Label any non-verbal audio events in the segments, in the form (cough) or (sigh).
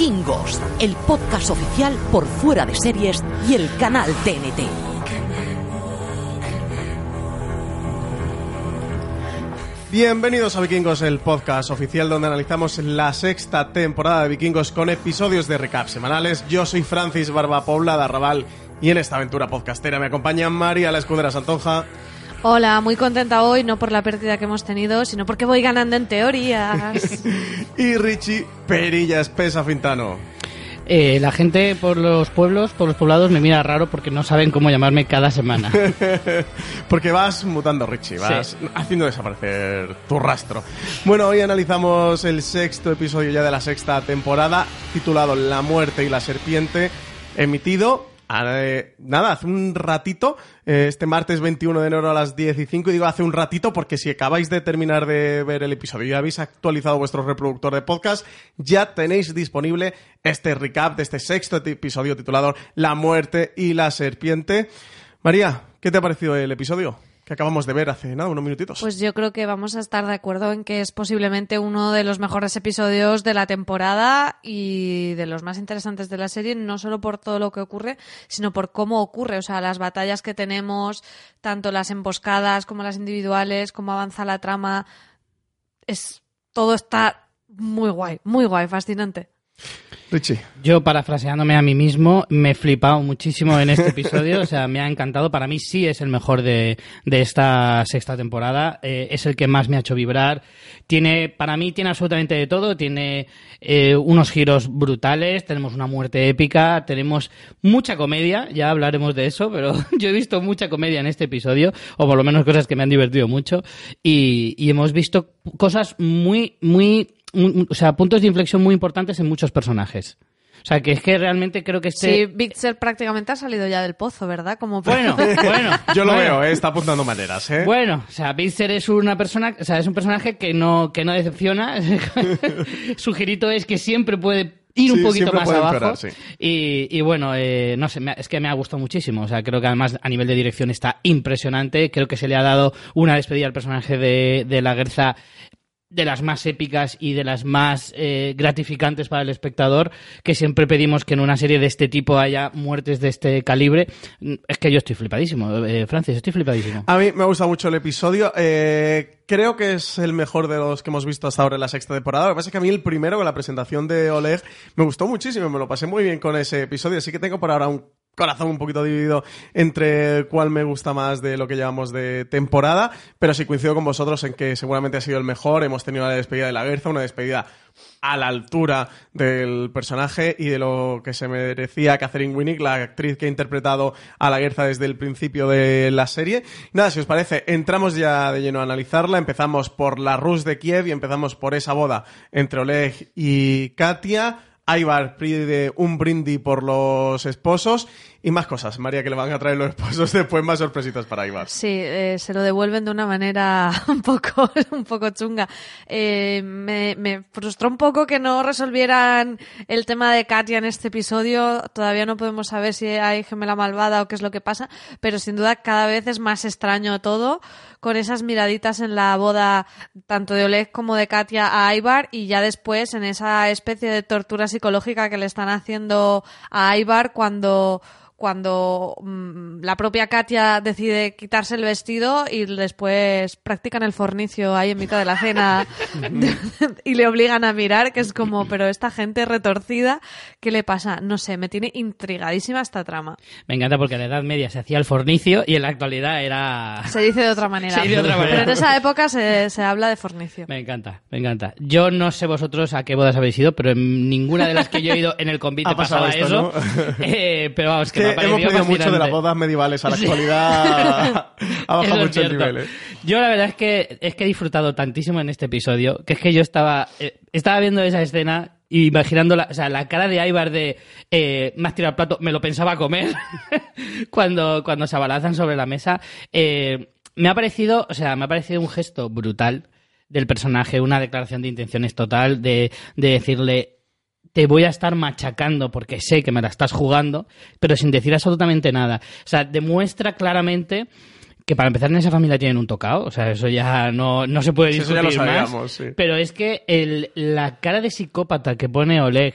Vikingos, el podcast oficial por fuera de series y el canal TNT. Bienvenidos a Vikingos, el podcast oficial donde analizamos la sexta temporada de Vikingos con episodios de recap semanales. Yo soy Francis Barba Pobla de Arrabal y en esta aventura podcastera me acompaña María la Escudera Santonja. Hola, muy contenta hoy, no por la pérdida que hemos tenido, sino porque voy ganando en teorías. (laughs) y Richie Perilla Espesa Fintano. Eh, la gente por los pueblos, por los poblados, me mira raro porque no saben cómo llamarme cada semana. (laughs) porque vas mutando, Richie, vas haciendo desaparecer tu rastro. Bueno, hoy analizamos el sexto episodio ya de la sexta temporada, titulado La muerte y la serpiente, emitido eh, nada, hace un ratito, eh, este martes 21 de enero a las 10 y 5, y digo hace un ratito porque si acabáis de terminar de ver el episodio y habéis actualizado vuestro reproductor de podcast, ya tenéis disponible este recap de este sexto episodio titulado La muerte y la serpiente. María, ¿qué te ha parecido el episodio? Que acabamos de ver hace nada, unos minutitos. Pues yo creo que vamos a estar de acuerdo en que es posiblemente uno de los mejores episodios de la temporada y de los más interesantes de la serie, no solo por todo lo que ocurre, sino por cómo ocurre, o sea, las batallas que tenemos, tanto las emboscadas como las individuales, cómo avanza la trama, es todo está muy guay, muy guay, fascinante. Yo, parafraseándome a mí mismo, me he flipado muchísimo en este episodio. o sea, me ha encantado. Para mí sí es el mejor de, de esta sexta temporada. Eh, es el que más me ha hecho vibrar. Tiene, para mí, tiene absolutamente de todo. Tiene eh, unos giros brutales. Tenemos una muerte épica. Tenemos mucha comedia. Ya hablaremos de eso, pero (laughs) yo he visto mucha comedia en este episodio. O por lo menos cosas que me han divertido mucho. Y, y hemos visto cosas muy, muy o sea, puntos de inflexión muy importantes en muchos personajes. O sea, que es que realmente creo que este... Sí, Bitzer prácticamente ha salido ya del pozo, ¿verdad? Como... Bueno, (laughs) bueno. (laughs) Yo lo veo, ¿eh? está apuntando maneras, ¿eh? Bueno, o sea, Bitzer es una persona, o sea, es un personaje que no, que no decepciona. (laughs) Su girito es que siempre puede ir un poquito más abajo. y, bueno, eh, no sé, es que me ha gustado muchísimo. O sea, creo que además a nivel de dirección está impresionante. Creo que se le ha dado una despedida al personaje de, de la Guerza de las más épicas y de las más eh, gratificantes para el espectador, que siempre pedimos que en una serie de este tipo haya muertes de este calibre. Es que yo estoy flipadísimo, eh, Francis, estoy flipadísimo. A mí me gusta mucho el episodio. Eh, creo que es el mejor de los que hemos visto hasta ahora en la sexta temporada. Lo que pasa es que a mí el primero, con la presentación de Oleg, me gustó muchísimo, me lo pasé muy bien con ese episodio, así que tengo por ahora un corazón un poquito dividido entre cuál me gusta más de lo que llevamos de temporada, pero sí coincido con vosotros en que seguramente ha sido el mejor. Hemos tenido la despedida de la Guerza, una despedida a la altura del personaje y de lo que se merecía Catherine Winnick, la actriz que ha interpretado a la Guerza desde el principio de la serie. Nada, si os parece, entramos ya de lleno a analizarla. Empezamos por la Rus de Kiev y empezamos por esa boda entre Oleg y Katia Ibar pide un brindis por los esposos y más cosas, María, que le van a traer los esposos después más sorpresitas para Ibar. Sí, eh, se lo devuelven de una manera (laughs) un poco, un poco chunga. Eh, me, me, frustró un poco que no resolvieran el tema de Katia en este episodio. Todavía no podemos saber si hay gemela malvada o qué es lo que pasa, pero sin duda cada vez es más extraño todo, con esas miraditas en la boda tanto de Oleg como de Katia a Ibar y ya después en esa especie de tortura psicológica que le están haciendo a Ibar cuando cuando mm, la propia Katia decide quitarse el vestido y después practican el fornicio ahí en mitad de la cena (laughs) y le obligan a mirar, que es como, pero esta gente retorcida, ¿qué le pasa? No sé, me tiene intrigadísima esta trama. Me encanta porque en la Edad Media se hacía el fornicio y en la actualidad era... Se dice de otra manera. Se dice de otra manera. Pero en esa época se, se habla de fornicio. Me encanta, me encanta. Yo no sé vosotros a qué bodas habéis ido, pero en ninguna de las que yo he ido en el convite (laughs) pasaba eso. (laughs) Eh, pero vamos, que hemos perdido mucho de las bodas medievales a la actualidad. (laughs) ha bajado Eso es mucho el cierto. nivel. ¿eh? Yo la verdad es que es que he disfrutado tantísimo en este episodio que es que yo estaba eh, estaba viendo esa escena y imaginando la, o sea, la cara de Ivar de eh, tirado el plato, me lo pensaba comer (laughs) cuando, cuando se abalanzan sobre la mesa. Eh, me ha parecido, o sea, me ha parecido un gesto brutal del personaje, una declaración de intenciones total de, de decirle te voy a estar machacando porque sé que me la estás jugando, pero sin decir absolutamente nada. O sea, demuestra claramente que para empezar en esa familia tienen un tocado, o sea, eso ya no, no se puede Sí, eso discutir ya lo más. sabíamos, sí. Pero es que el, la cara de psicópata que pone Oleg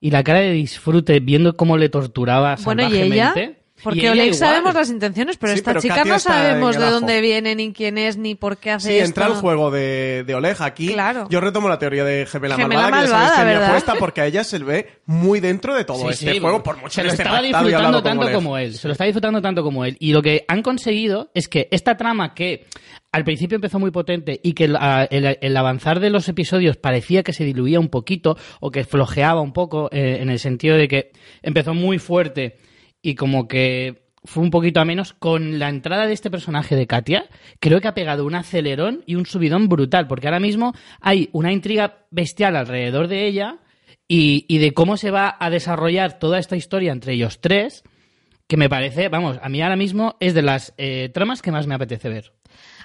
y la cara de disfrute viendo cómo le torturaba Bueno, ¿y ella? Porque Oleg igual. sabemos las intenciones, pero Sí, esta pero chica Katia no sabemos de dónde viene, ni quién es, ni por qué hace Sí, esto. entra el juego de, de Oleg aquí. Claro. Yo retomo la teoría de Gemela, Gemela Malvada, que ya Malvada, sabéis que ¿verdad? apuesta porque a ella se le ve muy dentro de todo Sí, este sí, juego, por mucho se que lo esté estaba pactado y disfrutando con tanto Oleg. como él, se lo está disfrutando tanto como él. Y lo que han conseguido es que esta trama que al principio empezó muy potente y que el, a- el- el avanzar de los episodios parecía que se diluía un poquito o que flojeaba un poco eh, en el sentido de que empezó muy fuerte y como que fue un poquito a menos con la entrada de este personaje de Katia, creo que ha pegado un acelerón y un subidón brutal, porque ahora mismo hay una intriga bestial alrededor de ella y, y de cómo se va a desarrollar toda esta historia entre ellos tres, que me parece, vamos, a mí ahora mismo es de las eh, tramas que más me apetece ver.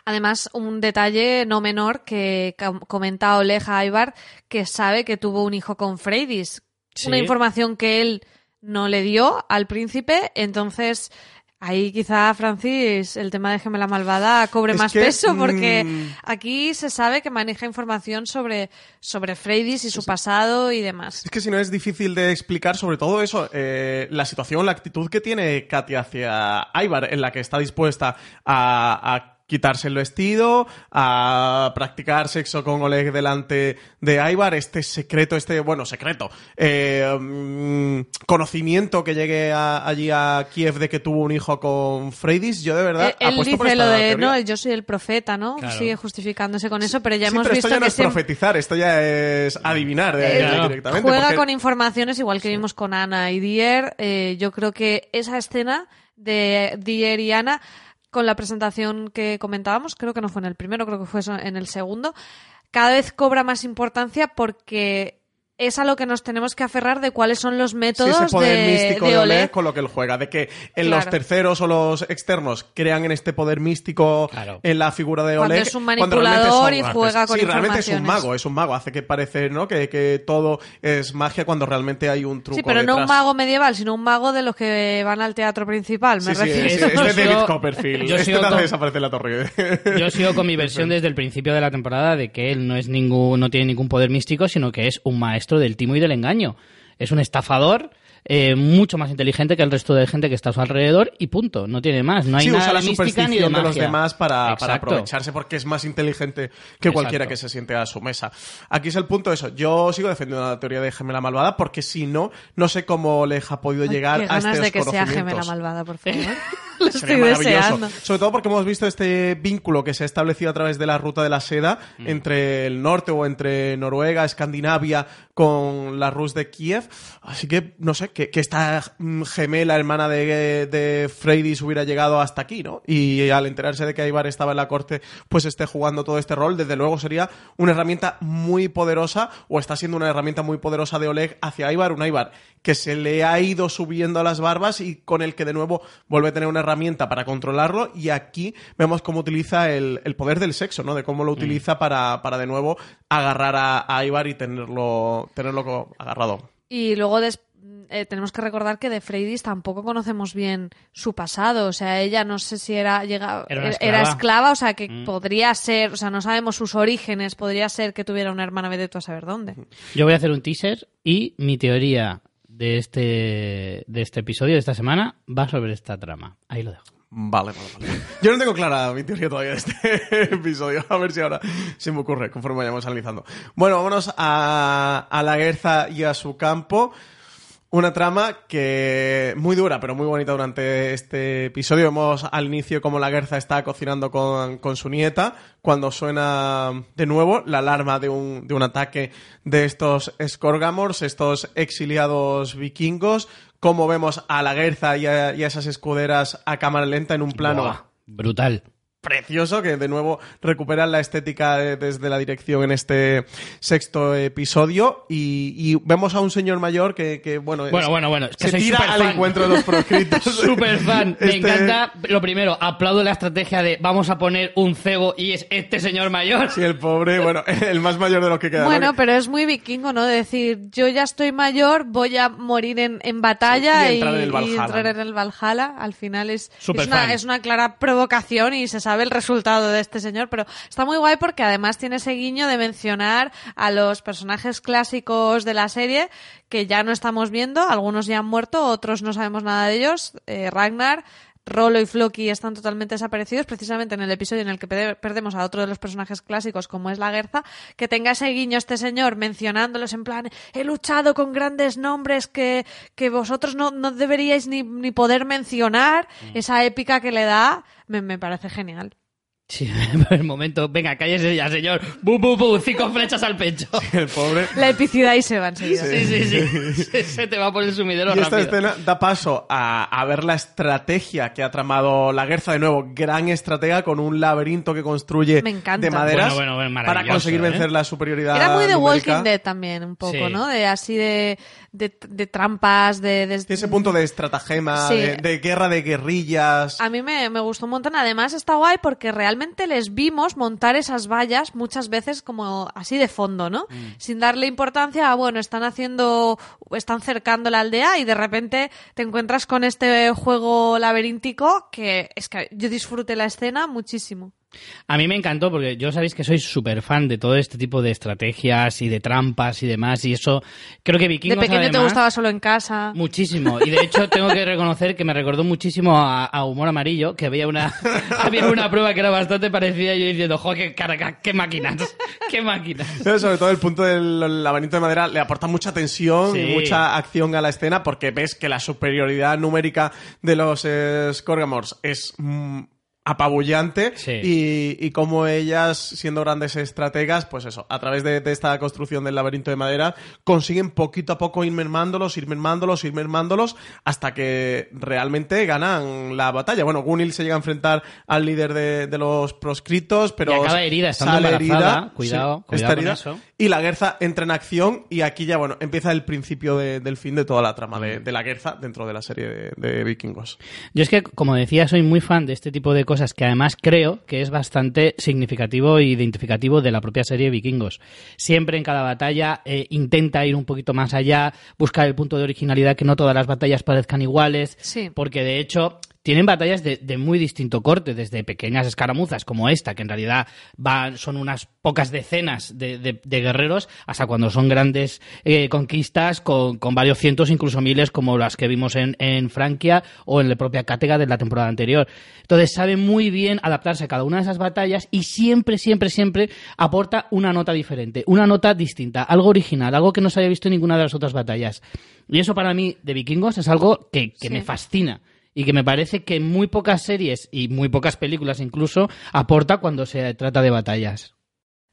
Además, un detalle no menor que com- comenta Oleg a Ivar, que sabe que tuvo un hijo con Freydis. Sí. Una información que él no le dio al príncipe, entonces ahí quizá, Francis, el tema de Gemela Malvada cobre Es más que, peso, porque mm, aquí se sabe que maneja información sobre, sobre Freydis y su pasado y demás. Es que si no es difícil de explicar, sobre todo eso, eh, la situación, la actitud que tiene Katia hacia Ivar, en la que está dispuesta a, a quitarse el vestido, a practicar sexo con Oleg delante de Ivar, este secreto, este, bueno, secreto, eh, mm, conocimiento que llegue a- allí a Kiev de que tuvo un hijo con Freydis, yo de verdad Eh, Él por dice esta lo de, teoría. no, yo soy el profeta, ¿no? Claro. Sigue justificándose con eso, pero ya Sí, hemos pero visto esto ya no que es siempre- profetizar, esto ya es adivinar eh, Claro. directamente. Juega porque- con informaciones igual que vimos con Ana y Dier. Eh, yo creo que esa escena de Dier y Ana con la presentación que comentábamos, creo que no fue en el primero, creo que fue en el segundo, cada vez cobra más importancia porque es a lo que nos tenemos que aferrar de cuáles son los Sí, métodos ese poder de, místico de de con lo que él juega, de que en los Claro. terceros o los externos crean en este poder místico Claro. en la figura de Cuando Oleg. es un cuando manipulador y juega con Sí, realmente es un mago, es un mago, hace que parece ¿no? que, que todo es magia cuando realmente hay un truco Sí, pero no un detrás. mago medieval, sino un mago de los que van al teatro principal, me Sí, sí, refiero. es, Yo es de David sigo- Copperfield. yo este con- desaparecer la torre. Yo sigo con mi (laughs) versión desde el principio de la temporada de que él no es ningún, no tiene ningún poder místico, sino que es un maestro del timo y del engaño. Es un estafador eh, mucho más inteligente que el resto de gente que está a su alrededor y punto. No tiene más. No hay sí, nada usa la de mística ni de los demás para, para aprovecharse porque es más inteligente que cualquiera Exacto. que se siente a su mesa. Aquí es el punto de eso. Yo sigo defendiendo la teoría de gemela malvada porque si no, no sé cómo le ha podido Ay, llegar qué a estos de que sea gemela malvada, por favor. (laughs) Lo estoy maravilloso. deseando. Sobre todo porque hemos visto este vínculo que se ha establecido a través de la ruta de la seda Mm. entre el norte o entre Noruega, Escandinavia, con la Rus de Kiev. Así que, no sé, que, que esta mm, gemela hermana de, de Freydis hubiera llegado hasta aquí, ¿no? Y al enterarse de que Ivar estaba en la corte, pues esté jugando todo este rol, desde luego sería una herramienta muy poderosa, o está siendo una herramienta muy poderosa de Oleg hacia Ivar, un Ivar que se le ha ido subiendo a las barbas y con el que de nuevo vuelve a tener una herramienta para controlarlo y aquí vemos cómo utiliza el, el poder del sexo, ¿no? De cómo lo utiliza para, para de nuevo agarrar a, a y tenerlo, tenerlo agarrado. Y luego des- eh, tenemos que recordar que de Freydis tampoco conocemos bien su pasado. O sea, ella no sé si era, llega, Era esclava. o sea, que Mm. podría ser, o sea, no sabemos sus orígenes, podría ser que tuviera una hermana vete tú a saber dónde. Yo voy a hacer un teaser y mi teoría de este, de este episodio, de esta semana, va sobre esta trama. Ahí lo dejo. Vale, vale, vale. Yo no tengo clara mi teoría todavía de este (laughs) episodio. A ver si ahora se me ocurre conforme vayamos analizando. Bueno, vámonos a, a la Guerza y a su campo. Una trama que muy dura, pero muy bonita durante este episodio. Vemos al inicio como la Guerza está cocinando con, con su nieta, cuando suena de nuevo la alarma de un, de un ataque de estos Skorgamors, estos exiliados vikingos, cómo vemos a la Guerza y a, y a esas escuderas a cámara lenta en un plano brutal. Precioso que de nuevo recuperan la estética de- desde la dirección en este sexto episodio y, y vemos a un señor mayor que, que, bueno, es- Bueno, bueno, bueno, es que se soy tira al encuentro de los proscritos. (laughs) Super fan. Me Este- encanta. Lo primero, aplaudo la estrategia de vamos a poner un cego y es este señor mayor. Sí, el pobre, bueno, (laughs) el más mayor de los que queda. ¿no? Bueno, pero es muy vikingo, ¿no? De decir, yo ya estoy mayor, voy a morir en, en batalla Sí, y y, entrar en el y Valhalla. entrar en el Valhalla. Al final es, es, una, es una clara provocación y se sabe el resultado de este señor, pero está muy guay porque además tiene ese guiño de mencionar a los personajes clásicos de la serie que ya no estamos viendo, algunos ya han muerto, otros no sabemos nada de ellos, eh, Ragnar, Rolo y Floki están totalmente desaparecidos, precisamente en el episodio en el que perde- perdemos a otro de los personajes clásicos, como es la Guerza, que tenga ese guiño este señor mencionándolos en plan, he luchado con grandes nombres que, que vosotros no, no deberíais ni, ni poder mencionar, esa épica que le da, me, me parece genial. Sí, (laughs) por el momento, venga, cállese ya, señor. Bu, bu, bu, cinco flechas al pecho. el pobre. La epicidad y se va enseguida. Sí, sí, sí. (laughs) Se- Se te va por el sumidero Y esta rápido. escena da paso a, a ver la estrategia que ha tramado la Guerza de nuevo. Gran estratega con un laberinto que construye Me encanta. de maderas Bueno, bueno, bueno, para conseguir ¿eh? vencer la superioridad. Era muy de numérica. Walking Dead también, un poco, Sí. ¿no? De así de, de, de trampas, de... de- ese punto de estratagema, Sí. de, de guerra de guerrillas. A mí me, me gustó un montón. Además está guay porque realmente les vimos montar esas vallas muchas veces como así de fondo, ¿no? Mm. Sin darle importancia a, bueno, están haciendo, están cercando la aldea y de repente te encuentras con este juego laberíntico que es que yo disfruté la escena muchísimo. A mí me encantó porque yo sabéis que soy súper fan de todo este tipo de estrategias y de trampas y demás. Y eso, creo que Vikingos de pequeño te gustaba solo en casa. Muchísimo. Y de hecho tengo que reconocer que me recordó muchísimo a, a Humor Amarillo, que había una, (laughs) había una prueba que era bastante parecida y yo diciendo, jo, qué carga, qué máquinas, qué máquinas. (laughs) Pero sobre todo el punto del laberinto de madera le aporta mucha tensión y mucha acción a la escena porque ves que la superioridad numérica de los eh, Scorgamors es mm, apabullante Sí. y, y como ellas, siendo grandes estrategas, pues eso, a través de, de esta construcción del laberinto de madera, consiguen poquito a poco ir mermándolos, ir mermándolos, ir mermándolos, hasta que realmente ganan la batalla. Bueno, Gunil se llega a enfrentar al líder de, de los proscritos, pero Y acaba herida, estando sale embarazada. herida. Cuidado, Sí, cuidado está con herida. eso. Y la Guerza entra en acción y aquí ya, bueno, empieza el principio de- del fin de toda la trama de, de la Guerza dentro de la serie de, de vikingos. Yo es que, como decía, soy muy fan de este tipo de cosas que además creo que es bastante significativo e identificativo de la propia serie Vikingos. Siempre en cada batalla eh, intenta ir un poquito más allá, buscar el punto de originalidad, que no todas las batallas parezcan iguales, Sí. porque de hecho tienen batallas de, de muy distinto corte, desde pequeñas escaramuzas como esta, que en realidad van, son unas pocas decenas de, de- de guerreros, hasta cuando son grandes eh, conquistas con, con varios cientos, incluso miles, como las que vimos en, en Francia o en la propia Cátega de la temporada anterior. Entonces sabe muy bien adaptarse a cada una de esas batallas y siempre, siempre, siempre aporta una nota diferente, una nota distinta, algo original, algo que no se haya visto en ninguna de las otras batallas. Y eso para mí de vikingos es algo que, que Sí. me fascina y que me parece que muy pocas series y muy pocas películas incluso aporta cuando se trata de batallas.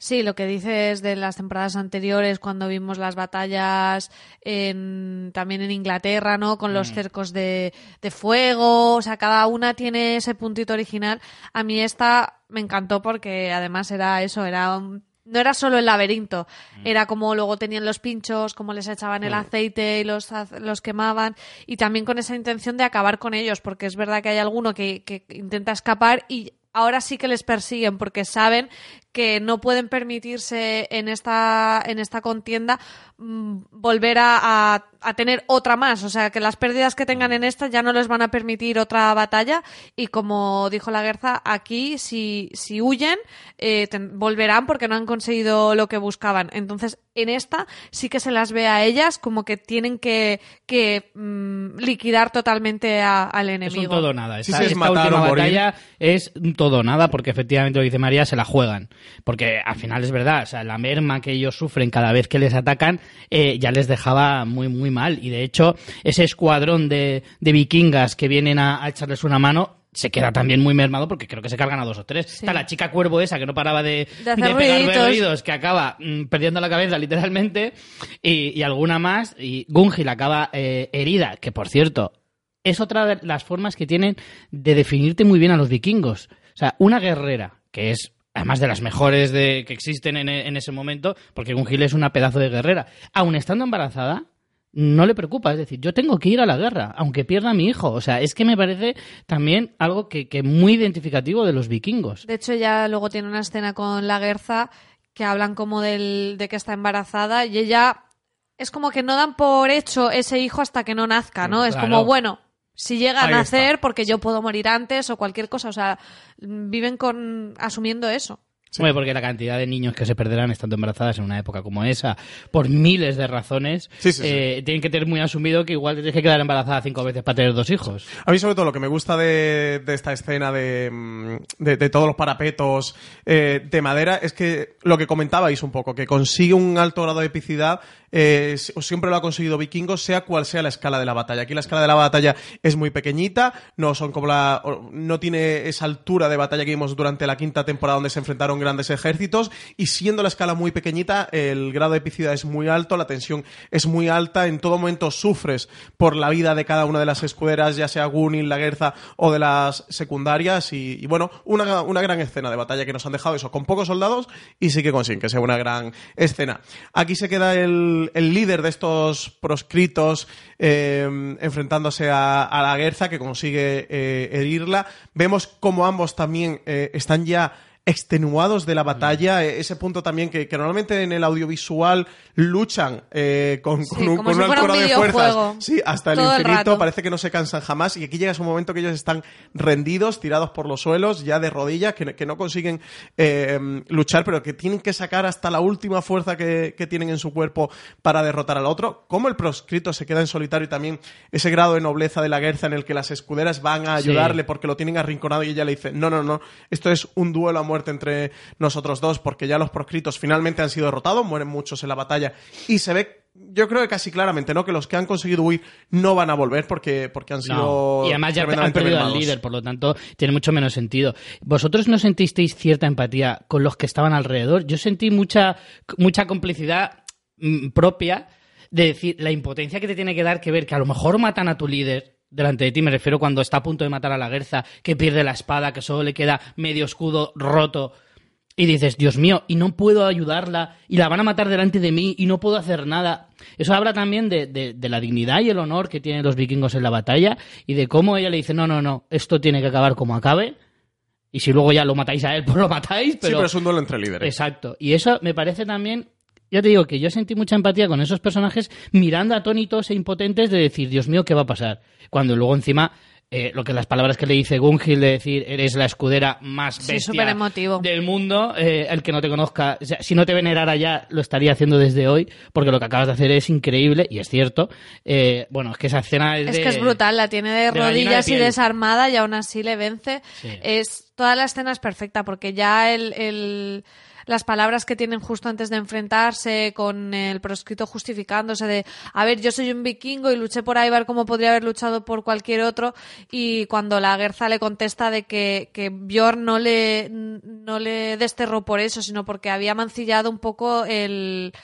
Sí, lo que dices de las temporadas anteriores, cuando vimos las batallas en, también en Inglaterra, ¿no? Con los cercos de, de fuego, o sea, cada una tiene ese puntito original. A mí esta me encantó porque además era eso, era un- no era solo el laberinto, era como luego tenían los pinchos, como les echaban el aceite y los, los quemaban, y también con esa intención de acabar con ellos, porque es verdad que hay alguno que, que intenta escapar y ahora sí que les persiguen porque saben que no pueden permitirse en esta, en esta contienda mm, volver a, a- a tener otra más. O sea, que las pérdidas que tengan en esta ya no les van a permitir otra batalla. Y como dijo la Guerza, aquí si, si huyen, eh, ten- volverán porque no han conseguido lo que buscaban. Entonces, en esta sí que se las ve a ellas como que tienen que, que mm, liquidar totalmente a- al Es enemigo. un todo o nada. Esta, es esta última batalla es todo o nada porque efectivamente lo dice María, se la juegan. Porque al final es verdad, o sea, la merma que ellos sufren cada vez que les atacan eh, ya les dejaba muy, muy mal. Y de hecho, ese escuadrón de, de vikingas que vienen a, a echarles una mano se queda también muy mermado porque creo que se cargan a dos o tres. Sí. Está la chica cuervo esa que no paraba de, De de pegar berridos, que acaba mm, perdiendo la cabeza literalmente, y, y alguna más. Y Gungil acaba eh, herida, que por cierto, es otra de las formas que tienen de definirte muy bien a los vikingos. O sea, una guerrera, que es además de las mejores de, que existen en, en ese momento, porque Gungil es una pedazo de guerrera, aun estando embarazada, no le preocupa. Es decir, yo tengo que ir a la guerra, aunque pierda a mi hijo. O sea, es que me parece también algo que, que muy identificativo de los vikingos. De hecho, ya luego tiene una escena con la Gerza que hablan como del, de que está embarazada y ella es como que no dan por hecho ese hijo hasta que no nazca, ¿no? Es como, bueno, si llega a está. porque yo puedo morir antes o cualquier cosa. O sea, viven con asumiendo eso. Hombre, porque la cantidad de niños que se perderán estando embarazadas en una época como esa, por miles de razones, Sí, sí, sí. eh, tienen que tener muy asumido que igual te tienes que quedar embarazada cinco veces para tener dos hijos. A mí, sobre todo, lo que me gusta de, de esta escena de, mm, de, de todos los parapetos eh, de madera es que lo que comentabais un poco, que consigue un alto grado de epicidad, eh, si- siempre lo ha conseguido Vikingos, sea cual sea la escala de la batalla. Aquí la escala de la batalla es muy pequeñita, no son como la, no tiene esa altura de batalla que vimos durante la quinta temporada donde se enfrentaron grandes ejércitos, y siendo la escala muy pequeñita, el grado de epicidad es muy alto, la tensión es muy alta, en todo momento sufres por la vida de cada una de las escuderas, ya sea Gunil, la Guerza o de las secundarias, y, bueno, una, una gran escena de batalla que nos han dejado eso, con pocos soldados, y sí que consiguen que sea una gran escena. Aquí se queda el, el líder de estos proscritos eh, enfrentándose a, a la Guerza, que consigue eh, herirla. Vemos como ambos también eh, están ya extenuados de la batalla, eh, ese punto también que, que normalmente en el audiovisual luchan eh, con, Sí, con un, con si un fuera alto un grado de fuerzas. Sí, hasta el infinito, parece que no se cansan jamás y aquí llega un momento que ellos están rendidos, tirados por los suelos, ya de rodillas, que, que no consiguen eh, luchar, pero que tienen que sacar hasta la última fuerza que, que tienen en su cuerpo para derrotar al otro. Como el proscrito se queda en solitario y también ese grado de nobleza de la guerra en el que las escuderas van a Sí. ayudarle porque lo tienen arrinconado y ella le dice, no, no, no, esto es un duelo a muerte entre nosotros dos porque ya los proscritos finalmente han sido derrotados, mueren muchos en la batalla y se ve, yo creo que casi claramente, ¿no? Que los que han conseguido huir no van a volver porque, porque han sido... No. Y además ya han perdido al líder, por lo tanto tiene mucho menos sentido. ¿Vosotros no sentisteis cierta empatía con los que estaban alrededor? Yo sentí mucha, mucha complicidad mm, propia de decir la impotencia que te tiene que dar que ver que a lo mejor matan a tu líder delante de ti, me refiero cuando está a punto de matar a la Guerza, que pierde la espada, que solo le queda medio escudo roto. Y dices, Dios mío, y no puedo ayudarla, y la van a matar delante de mí, y no puedo hacer nada. Eso habla también de, de- de la dignidad y el honor que tienen los vikingos en la batalla, y de cómo ella le dice, no, no, no, esto tiene que acabar como acabe, y si luego ya lo matáis a él, (laughs) pues lo matáis, Sí, pero... pero es un duelo entre líderes. Exacto. Y eso me parece también. Ya te digo que yo sentí mucha empatía con esos personajes mirando atónitos e impotentes de decir, Dios mío, ¿qué va a pasar? Cuando luego encima, eh, lo que las palabras que le dice Gungil de decir, eres la escudera más bestia del mundo, eh, el que no te conozca, o sea, si no te venerara ya, lo estaría haciendo desde hoy, porque lo que acabas de hacer es increíble, y es cierto. Eh, bueno, es que esa escena es Es de- que es brutal, la tiene de, de gallina de rodillas y desarmada y aún así le vence. Sí. Es toda la escena es perfecta porque ya el, el- las palabras que tienen justo antes de enfrentarse con el proscrito justificándose de a ver yo soy un vikingo y luché por Ivar como podría haber luchado por cualquier otro y cuando la Gerza le contesta de que, que Bjorn no le no le desterró por eso sino porque había mancillado un poco el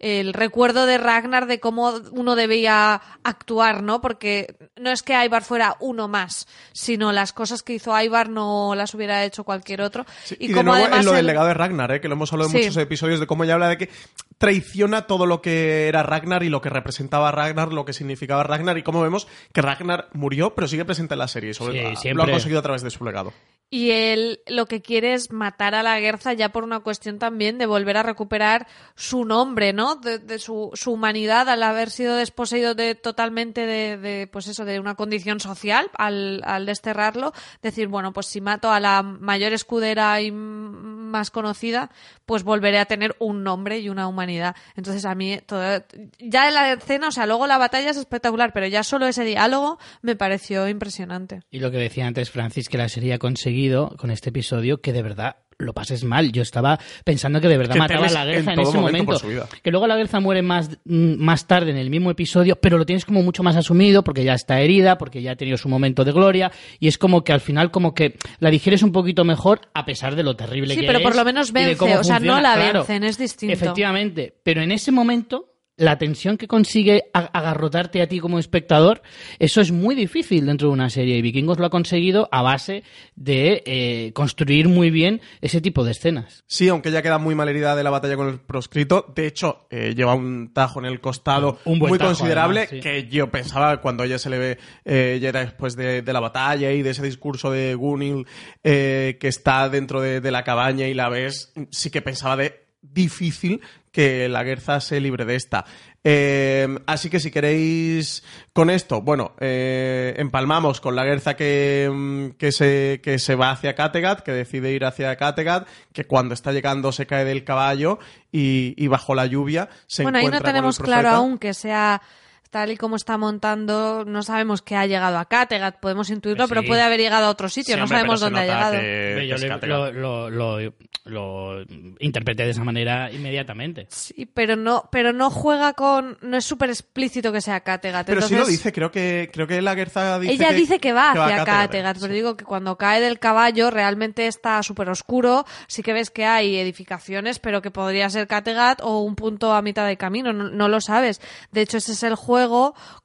el recuerdo de Ragnar de cómo uno debía actuar, ¿no? Porque no es que Ivar fuera uno más, sino las cosas que hizo Ivar no las hubiera hecho cualquier otro. Sí, y, y, de como nuevo además en lo del el- legado de Ragnar, ¿eh? que lo hemos hablado en Sí. muchos episodios de cómo ella habla de que traiciona todo lo que era Ragnar y lo que representaba Ragnar, lo que significaba Ragnar y cómo vemos que Ragnar murió pero sigue presente en la serie y sobre Sí, lo ha conseguido a través de su legado. Y él lo que quiere es matar a la Guerza ya por una cuestión también de volver a recuperar su nombre, ¿no? De, de su, su humanidad al haber sido desposeído de, totalmente de, de, pues eso, de una condición social al, al desterrarlo. Decir, bueno, pues si mato a la mayor escudera y más conocida, pues volveré a tener un nombre y una humanidad. Entonces a mí, todo- ya en la escena, o sea, luego la batalla es espectacular, pero ya solo ese diálogo me pareció impresionante. Y lo que decía antes Francis, que la serie ha conseguido con este episodio que de verdad lo pases mal. Yo estaba pensando que de verdad Que mataba a la Guerza en ese momento. Que luego la Guerza muere más, mm, más tarde en el mismo episodio, pero lo tienes como mucho más asumido porque ya está herida, porque ya ha tenido su momento de gloria y es como que al final como que la digieres un poquito mejor a pesar de lo terrible Sí, que pero es por lo menos vence, o sea, no la Claro, vencen, es distinto. Efectivamente, pero en ese momento la tensión que consigue ag- agarrotarte a ti como espectador, eso es muy difícil dentro de una serie y Vikingos lo ha conseguido a base de eh, construir muy bien ese tipo de escenas. Sí, aunque ya queda muy mal herida de la batalla con el proscrito. De hecho, eh, lleva un tajo en el costado Un muy tajo, considerable además, sí. que yo pensaba cuando ella se le ve eh, ya después de, de la batalla y de ese discurso de Gunil eh, que está dentro de, de la cabaña y la ves, sí que pensaba de difícil que la Guerza se libre de esta. Eh, así que si queréis con esto, bueno, eh, empalmamos con la Guerza que, mm, que, se, que se va hacia Kattegat, que decide ir hacia Kattegat, que cuando está llegando se cae del caballo y, y bajo la lluvia se bueno, ahí no con el tenemos claro aún que sea tal y como está montando, no sabemos que ha llegado a Kattegat, podemos intuirlo, sí. pero puede haber llegado a otro sitio, Sí, no hombre, sabemos dónde ha llegado. que- yo lo, lo- lo- lo interpreté de esa manera inmediatamente. Sí, pero no, pero no juega con, no es súper explícito que sea Kattegat. Pero sí lo entonces- dice, creo que, creo que la Guerza dice Ella dice que va hacia a Kattegat, sí. pero digo que cuando cae del caballo realmente está súper oscuro. Sí que ves que hay edificaciones, pero que podría ser Kattegat o un punto a mitad de camino, no, no lo sabes. De hecho, ese es el juego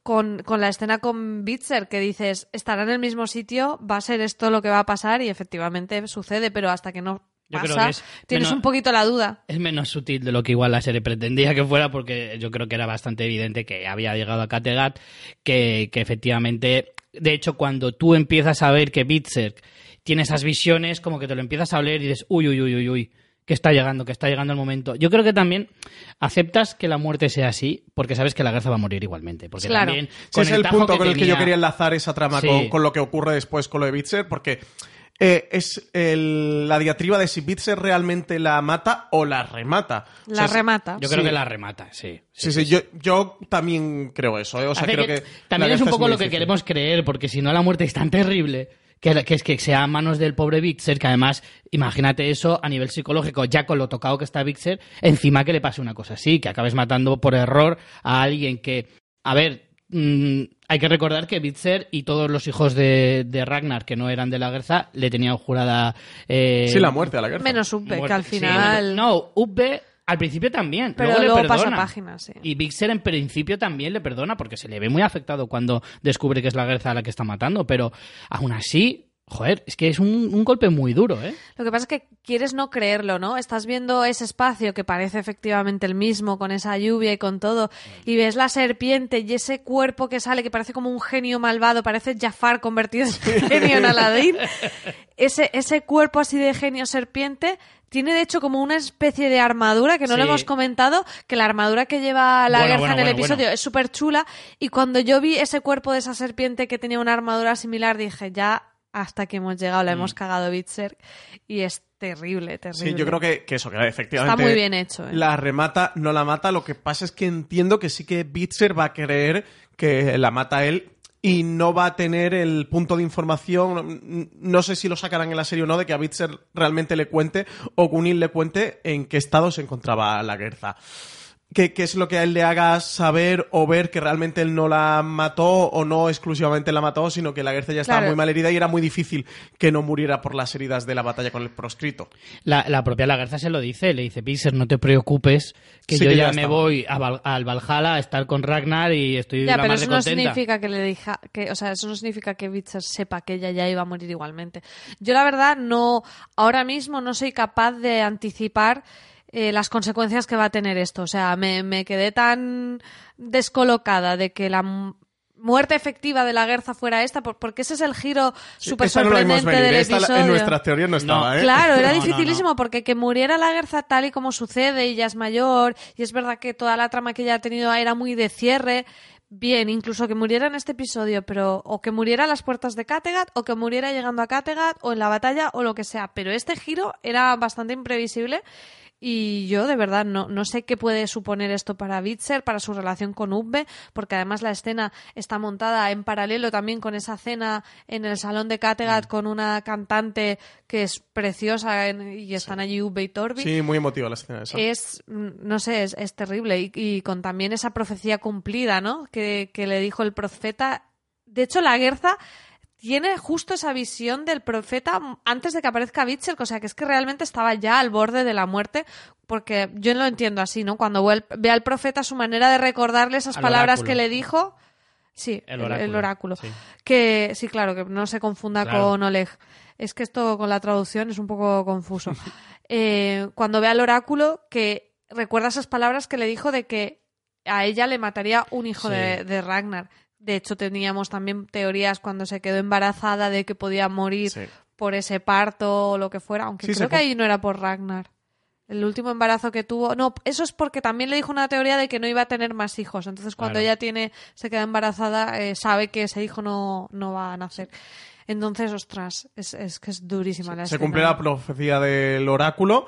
con, con la escena con Bitzer, que dices, estará en el mismo sitio, va a ser esto lo que va a pasar y efectivamente sucede, pero hasta que no Yo creo pasa, que es tienes menos- un poquito la duda. Es menos sutil de lo que igual la serie pretendía que fuera, porque yo creo que era bastante evidente que había llegado a Kattegat, que, que efectivamente, de hecho, cuando tú empiezas a ver que Bitzer tiene esas visiones, como que te lo empiezas a leer y dices, uy, uy, uy, uy, uy, que está llegando, que está llegando el momento. Yo creo que también aceptas que la muerte sea así, porque sabes que la Garza va a morir igualmente. Porque Claro. también, Sí, con es el punto con el que yo quería enlazar esa trama Sí. con, con lo que ocurre después con lo de Bitzer, porque eh, es el- la diatriba de si Bitzer realmente la mata o la remata. O La sea, remata. Yo creo Sí. que la remata, sí. Sí, sí, yo, yo también creo eso. ¿eh? O sea, Hace creo que- que, también es un poco lo que queremos creer, porque si no la muerte es tan terrible que, que es que sea a manos del pobre Vixer, que además, imagínate eso a nivel psicológico, ya con lo tocado que está Vixer, encima que le pase una cosa así, que acabes matando por error a alguien que, a ver, mm, hay que recordar que Bitzer y todos los hijos de, de Ragnar, que no eran de la Guerza, le tenían jurada... eh, Sí, la muerte a la Guerza. Menos Ubbe, que al Sí, final... no, Ubbe al principio también, Pero luego, luego le pasa perdona. página, sí. Y Bixer en principio también le perdona porque se le ve muy afectado cuando descubre que es la Guerza la que está matando, pero aún así, joder, es que es un, un golpe muy duro, ¿eh? Lo que pasa es que quieres no creerlo, ¿no? Estás viendo ese espacio que parece efectivamente el mismo, con esa lluvia y con todo, y ves la serpiente y ese cuerpo que sale, que parece como un genio malvado, parece Jafar convertido en (laughs) genio en Aladdin. Ese, ese cuerpo así de genio serpiente tiene de hecho como una especie de armadura que no lo hemos comentado, que la armadura que lleva la Bueno, guerra bueno, en el bueno, episodio es súper chula, y cuando yo vi ese cuerpo de esa serpiente que tenía una armadura similar, dije, ya hasta que hemos llegado la hemos Mm. cagado Bitzer y es terrible, terrible. Sí, yo creo que, que eso, que efectivamente. Está muy bien hecho, ¿eh? La remata, no la mata. Lo que pasa es que entiendo que sí que Bitzer va a creer que la mata él y no va a tener el punto de información. No sé si lo sacarán en la serie o no, de que a Bitzer realmente le cuente o Gunil le cuente en qué estado se encontraba la Guerza. ¿Qué, qué es lo que a él le haga saber o ver que realmente él no la mató o no exclusivamente la mató, sino que la Guerza ya estaba Claro. muy mal herida y era muy difícil que no muriera por las heridas de la batalla con el proscrito? La, la propia Lagarza se lo dice, le dice, Bixer, no te preocupes, que Sí, yo que ya ya me voy a Val- al Valhalla a estar con Ragnar y estoy Ya, la pero más eso de no contenta. significa que le deja, que, o sea, eso no significa que sepa que ella ya iba a morir igualmente. Yo la verdad no, ahora mismo no soy capaz de anticipar eh, las consecuencias que va a tener esto. O sea, me, me quedé tan descolocada de que la mu- muerte efectiva de la Guerza fuera esta, por- porque ese es el giro súper no vimos sorprendente venir, del esta episodio. en nuestras teorías no estaba, ¿eh? Claro, era (laughs) No, no, dificilísimo porque que muriera la Guerza tal y como sucede y ya es mayor y es verdad que toda la trama que ella ha tenido era muy de cierre. Bien, incluso que muriera en este episodio, pero o que muriera a las puertas de Kattegat o que muriera llegando a Kattegat o en la batalla o lo que sea. Pero este giro era bastante imprevisible Y yo de verdad no, no sé qué puede suponer esto para Witzer, para su relación con Ubbe, porque además la escena está montada en paralelo también con esa cena en el salón de Kattegat con una cantante que es preciosa y están allí Ubbe y Torbi. Sí, muy emotiva la escena esa. Es, mm, no sé, es, es terrible. Y, y con también esa profecía cumplida, ¿no? Que, que le dijo el profeta. De hecho, la Guerza tiene justo esa visión del profeta antes de que aparezca Witcher, o sea, que es que realmente estaba ya al borde de la muerte, porque yo lo entiendo así, ¿no? Cuando ve al- profeta su manera de recordarle esas Al palabras oráculo. que le dijo. Sí, El el, el oráculo, oráculo. sí. Que sí, claro, que no se confunda Claro. con Oleg. Es que esto con la traducción es un poco confuso. (laughs) Eh, cuando ve al oráculo, que recuerda esas palabras que le dijo de que a ella le mataría un hijo Sí. de, de Ragnar. De hecho, teníamos también teorías cuando se quedó embarazada de que podía morir Sí. por ese parto o lo que fuera, aunque Sí, creo que ahí no era por Ragnar. El último embarazo que tuvo, no, eso es porque también le dijo una teoría de que no iba a tener más hijos. Entonces, cuando Claro. ella tiene, se queda embarazada, eh, sabe que ese hijo no, no va a nacer. Entonces, ostras, es, es que es durísima la Se escena. cumple la profecía del oráculo,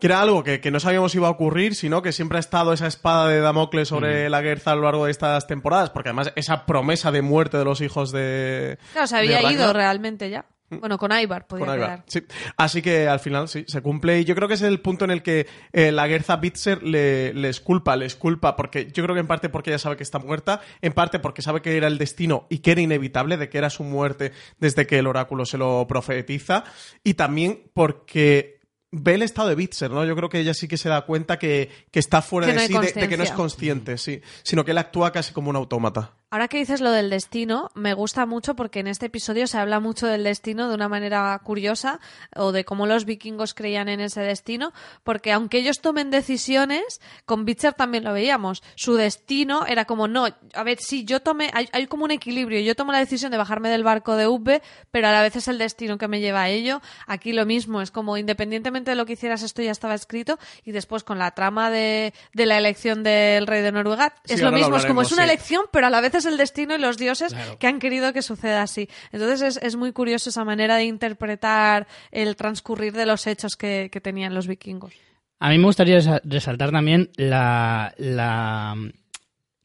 que era algo que, que no sabíamos si iba a ocurrir, sino que siempre ha estado esa espada de Damocles sobre la guerra a lo largo de estas temporadas, porque además esa promesa de muerte de los hijos de... Claro, se había Ragnar- ido realmente ya. Bueno, con Ivar podía con quedar. sí. Así que al final sí, se cumple. Y yo creo que es el punto en el que eh, la Gerza Bitzer le, les culpa, les culpa, porque yo creo que en parte porque ella sabe que está muerta, en parte porque sabe que era el destino y que era inevitable, de que era su muerte desde que el oráculo se lo profetiza, y también porque ve el estado de Bitzer, ¿no? Yo creo que ella sí que se da cuenta que, que está fuera Que de no sí, de- de, que no es consciente, sí, sino que él actúa casi como un autómata. Ahora que dices lo del destino, me gusta mucho porque en este episodio se habla mucho del destino de una manera curiosa o de cómo los vikingos creían en ese destino, porque aunque ellos tomen decisiones, con Bitzer también lo veíamos, su destino era como, no, a ver, sí, yo tomé, hay, hay como un equilibrio, yo tomo la decisión de bajarme del barco de Ubbe, pero a la vez es el destino que me lleva a ello. Aquí lo mismo, es como independientemente de lo que hicieras, esto ya estaba escrito, y después con la trama de, de la elección del rey de Noruega, Sí, es lo mismo, es como es una sí. elección, pero a la vez es el destino y los dioses Claro. que han querido que suceda así. Entonces es, es muy curioso esa manera de interpretar el transcurrir de los hechos que, que tenían los vikingos. A mí me gustaría resa- resaltar también la, la,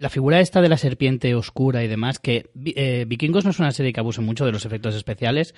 la figura esta de la serpiente oscura y demás, que eh, Vikingos no es una serie que abuse mucho de los efectos especiales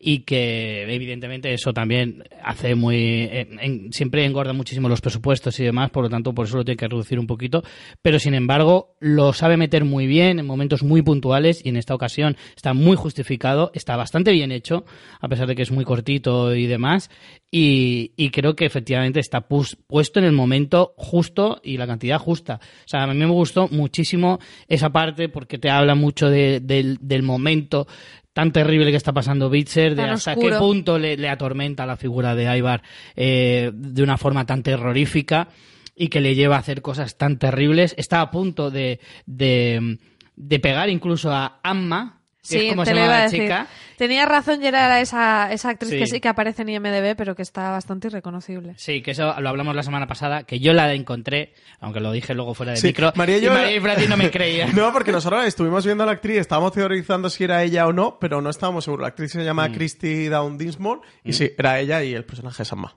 y que evidentemente eso también hace muy... en- siempre engorda muchísimo los presupuestos y demás, por lo tanto por eso lo tiene que reducir un poquito, pero sin embargo lo sabe meter muy bien en momentos muy puntuales y en esta ocasión está muy justificado, está bastante bien hecho, a pesar de que es muy cortito y demás, y, creo que efectivamente está puesto en el momento justo y la cantidad justa. O sea, a mí me gustó muchísimo esa parte porque te habla mucho de- del, del momento tan terrible que está pasando Bitzer, de Tan hasta oscuro. qué punto le, le atormenta la figura de Ivar eh, de una forma tan terrorífica y que le lleva a hacer cosas tan terribles. Está a punto de, de, de pegar incluso a Amma, es como te se lo llama iba a decir. chica. Tenía razón y era esa, esa actriz Sí. que sí que aparece en IMDB, pero que está bastante irreconocible. Sí, que eso lo hablamos la semana pasada, que yo la encontré, aunque lo dije luego fuera de Sí, micro, María y y yo- María y Brady no me creía. (laughs) No, porque nosotros estuvimos viendo a la actriz, estábamos teorizando si era ella o no, pero no estábamos seguros. La actriz se Mm. llama Christy Down Dinsmore y sí, era ella y el personaje es Amma.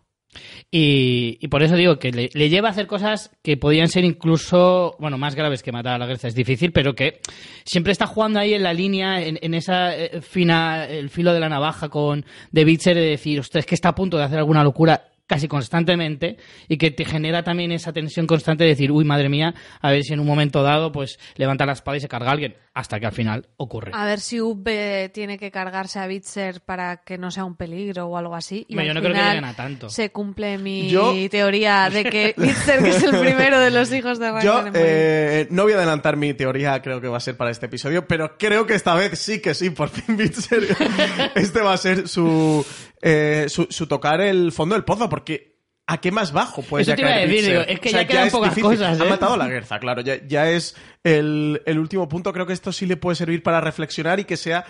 Y, y por eso digo que le, le lleva a hacer cosas que podían ser incluso, bueno, más graves que matar a la Grecia. Es difícil, pero que siempre está jugando ahí en la línea, en, en esa eh, fina, el filo de la navaja con The Witcher de decir, usted es que está a punto de hacer alguna locura casi constantemente y que te genera también esa tensión constante de decir, uy, madre mía, a ver si en un momento dado pues levanta la espada y se carga a alguien, hasta que al final ocurre. A ver si Ubbe tiene que cargarse a Bitzer para que no sea un peligro o algo así. Y yo al no creo que final lleguen a tanto. Se cumple mi Yo- teoría de que (laughs) Bitzer, que es el primero de los hijos de Ragnar Yo eh, no voy a adelantar mi teoría, creo que va a ser para este episodio, pero creo que esta vez sí que sí, por fin Bitzer. (laughs) este va a ser su, eh, su, su tocar el fondo del pozo, porque ¿a qué más bajo puede Eso ya te iba a decir, digo, es que ya quedan pocas cosas, Ha ¿eh? matado a la Guerza, claro, ya, ya es el, el último punto. Creo que esto sí le puede servir para reflexionar y que sea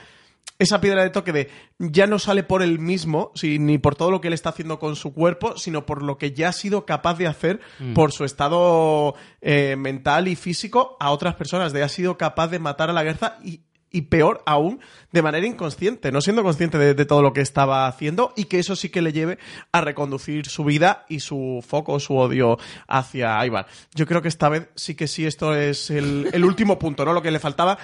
esa piedra de toque de ya no sale por él mismo, ni por todo lo que él está haciendo con su cuerpo, sino por lo que ya ha sido capaz de hacer Mm. por su estado eh, mental y físico a otras personas, de ha sido capaz de matar a la guerra y y peor aún, de manera inconsciente, no siendo consciente de, todo lo que estaba haciendo y que eso sí que le lleve a reconducir su vida y su foco, su odio hacia Ivar. Yo creo que esta vez sí que sí, esto es el, último punto, ¿no? Lo que le faltaba.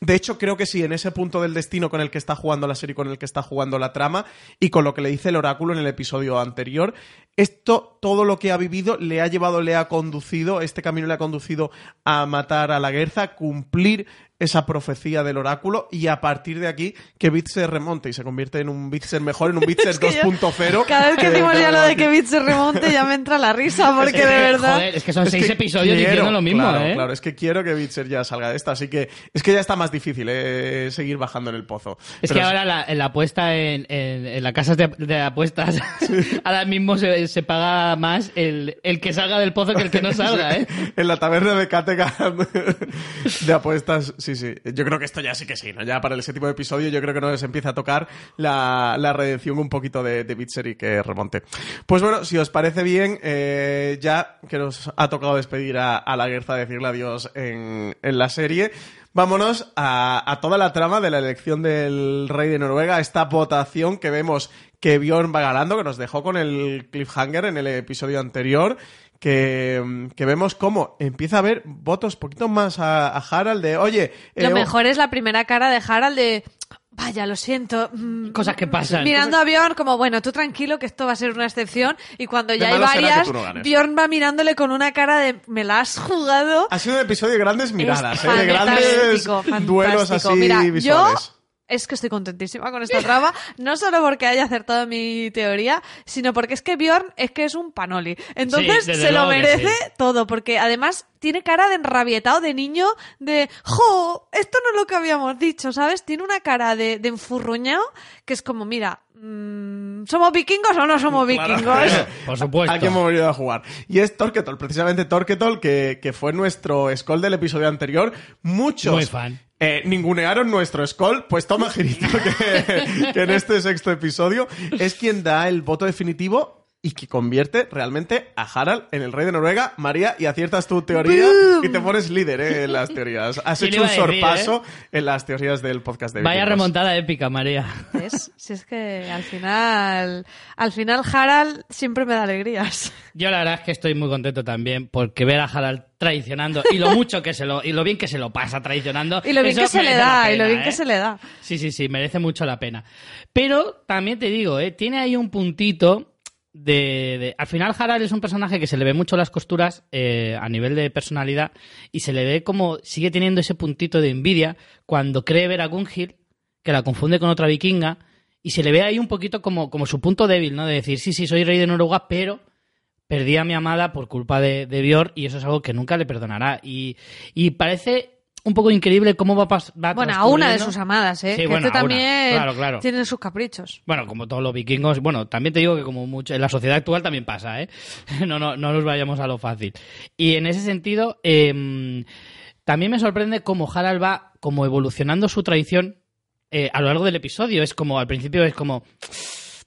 De hecho, creo que sí, en ese punto del destino con el que está jugando la serie, con el que está jugando la trama y con lo que le dice el oráculo en el episodio anterior, esto, todo lo que ha vivido, le ha llevado, le ha conducido, este camino le ha conducido a matar a la Guerza, cumplir esa profecía del oráculo y a partir de aquí que Bit se remonte y se convierte en un Bitzer mejor, en un (laughs) Bitzer es 2.0. Cada vez que decimos ya lo de que Bit se remonte ya me entra la risa (laughs) porque es que, de verdad... Joder, es que son es seis que episodios quiero, diciendo lo mismo, claro, ¿eh? Claro, es que quiero que Bitzer ya salga de esta, así que es que ya está más difícil ¿eh? seguir bajando en el pozo. Es Pero que ahora la, la apuesta en, en, en, la casa de, de apuestas sí. (laughs) ahora mismo se, se, paga más el, el que salga del pozo que el que no salga, ¿eh? en la taberna de Kattegat de apuestas, sí, sí. Yo creo que esto ya sí que sí, ¿no? Ya para el séptimo episodio yo creo que nos empieza a tocar la, redención un poquito de, de Bitzer y que remonte. Pues bueno, si os parece bien, eh, ya que nos ha tocado despedir a, a la Guerza, decirle adiós en, la serie, Vámonos a, a, toda la trama de la elección del rey de Noruega, esta votación que vemos que Bjorn va ganando, que nos dejó con el cliffhanger en el episodio anterior, que, que vemos cómo empieza a haber votos poquito más a, a Harald de, oye... Lo eh, mejor es la primera cara de Harald de... Vaya, lo siento. Mm, Cosas que pasan. Mirando a Bjorn como, bueno, tú tranquilo que esto va a ser una excepción. Y cuando ya hay varias, no Bjorn va mirándole con una cara de, me la has jugado. Ha sido un episodio de grandes miradas, ¿eh? de grandes fantástico. duelos así Mira, visuales. Yo es que estoy contentísima con esta trama, no solo porque haya acertado mi teoría, sino porque es que Bjorn es que es un panoli. Entonces Sí, se lo merece sí. todo, porque además tiene cara de enrabietado, de niño, de ¡Jo! Esto no es lo que habíamos dicho, ¿sabes? Tiene una cara de, de enfurruñado que es como, mira, ¿somos vikingos o no somos vikingos? (laughs) (laughs) Por supuesto. Aquí hemos venido a jugar. Y es Torquetol, precisamente Torquetol, que, que fue nuestro Skull del episodio anterior. Muchos Muy fan. eh, ningunearon nuestro Skull, pues toma girito (laughs) que, que en este sexto episodio es quien da el voto definitivo y que convierte realmente a Harald en el rey de Noruega. María, y aciertas tu teoría y te pones líder eh, en las teorías. (laughs) Has ¿Quién hecho un sorpaso en las teorías del podcast de Vaya Vikingos. remontada épica, María. ¿Ves? Si es que al final, al final Harald siempre me da alegrías. Yo la verdad es que estoy muy contento también porque ver a Harald traicionando y lo mucho que se lo y lo bien que se lo pasa traicionando Y lo bien eso que se le da, y lo bien ¿eh? que se le da. Sí, sí, sí, merece mucho la pena. Pero también te digo, ¿eh? tiene ahí un puntito de, Al final Harald es un personaje que se le ve mucho las costuras eh, a nivel de personalidad y se le ve como sigue teniendo ese puntito de envidia cuando cree ver a Gunhild, que la confunde con otra vikinga, y se le ve ahí un poquito como, como su punto débil, ¿no? De decir, sí, sí, soy rey de Noruega, pero perdí a mi amada por culpa de, de y eso es algo que nunca le perdonará. Y, y parece un poco increíble cómo va, pas- va Bueno, a una de sus amadas, ¿eh? Sí, que bueno, este a también Claro, claro. tiene sus caprichos. Bueno, como todos los vikingos, bueno, también te digo que como mucho en la sociedad actual también pasa, ¿eh? (laughs) No, no, no nos vayamos a lo fácil. Y en ese sentido, eh, también me sorprende cómo Harald va como evolucionando su traición eh, a lo largo del episodio. Es como, al principio es como,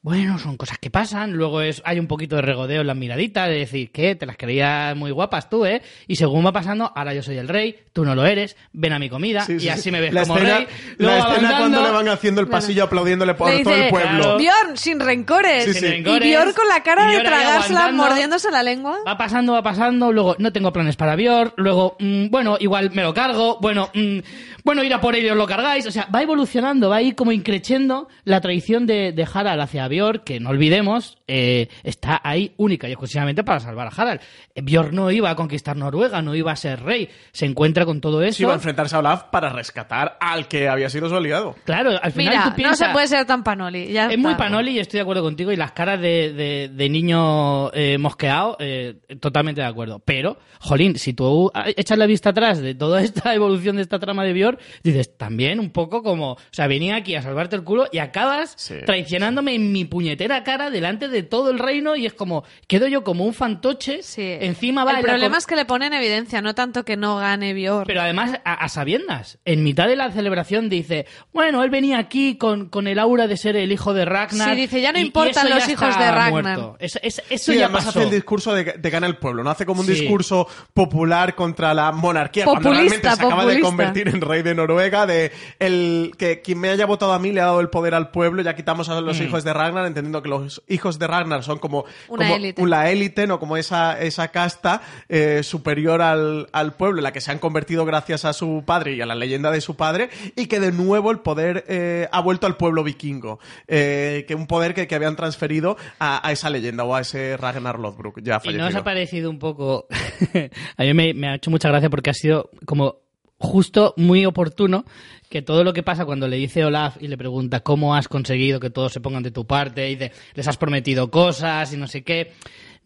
bueno, son cosas que pasan, luego es, hay un poquito de regodeo en las miraditas, de decir, ¿qué? Te las creías muy guapas tú, ¿eh? Y según va pasando, ahora yo soy el rey, tú no lo eres, ven a mi comida, Sí, sí, y así sí. me ves la como escena, rey. La Luego escena avanzando- cuando le van haciendo el pasillo aplaudiéndole por Le todo el dice, pueblo. claro. Bjorn, sin rencores. Sí, sí. Sin rencores. Y Bjorn con la cara de Bjorn tragársela, mordiéndose la lengua. Va pasando, va pasando, luego no tengo planes para Björn, luego, mm, bueno, igual me lo cargo, bueno, mm, bueno, ir a por ellos lo cargáis, o sea, va evolucionando, va ahí como increciendo la traición de, de Harald hacia Björn, que no olvidemos, eh, está ahí única y exclusivamente para salvar a Harald. Björn no iba a conquistar Noruega, no iba a ser rey, se encuentra con todo Se eso. iba a enfrentarse a Olaf para rescatar al que había sido su aliado. Claro, al final Mira, tú no piensas... se puede ser tan panoli. ya Es está. muy panoli y estoy de acuerdo contigo. Y las caras de, de, de niño eh, mosqueado, eh, totalmente de acuerdo. Pero, jolín, si tú echas la vista atrás de toda esta (laughs) evolución de esta trama de Björn, dices también un poco como, o sea, venía aquí a salvarte el culo y acabas Sí. traicionándome en mi puñetera cara delante de todo el reino y es como, quedo yo como un fantoche, Sí. encima va El problema es que le pone en evidencia, no tanto que no gane Bjorn. Pero además, a, a sabiendas, en mitad de la celebración dice, bueno, él venía aquí con, con el aura de ser el hijo de Ragnar. Sí, dice, ya no y- importan eso los hijos de Ragnar. muerto. Es- es- eso Sí, ya además pasó. hace el discurso de, de gana el pueblo, no hace como un Sí. discurso popular contra la monarquía, cuando Populista, realmente se acaba de convertir en rey de Noruega, de el que quien me haya votado a mí le ha dado el poder al pueblo, ya quitamos a Mm. los hijos de Ragnar, entendiendo que los hijos de Ragnar son como, Una como élite. la élite, no como esa, esa casta eh, superior al, al pueblo, en la que se han convertido gracias a su padre y a la leyenda de su padre, y que de nuevo el poder eh, ha vuelto al pueblo vikingo, eh, que un poder que, que habían transferido a, a esa leyenda o a ese Ragnar Lothbrok ya ¿Y no os ha parecido un poco... (laughs) a mí me, me ha hecho mucha gracia porque ha sido como justo muy oportuno que todo lo que pasa cuando le dice Olaf y le pregunta cómo has conseguido que todos se pongan de tu parte y dice, les has prometido cosas y no sé qué.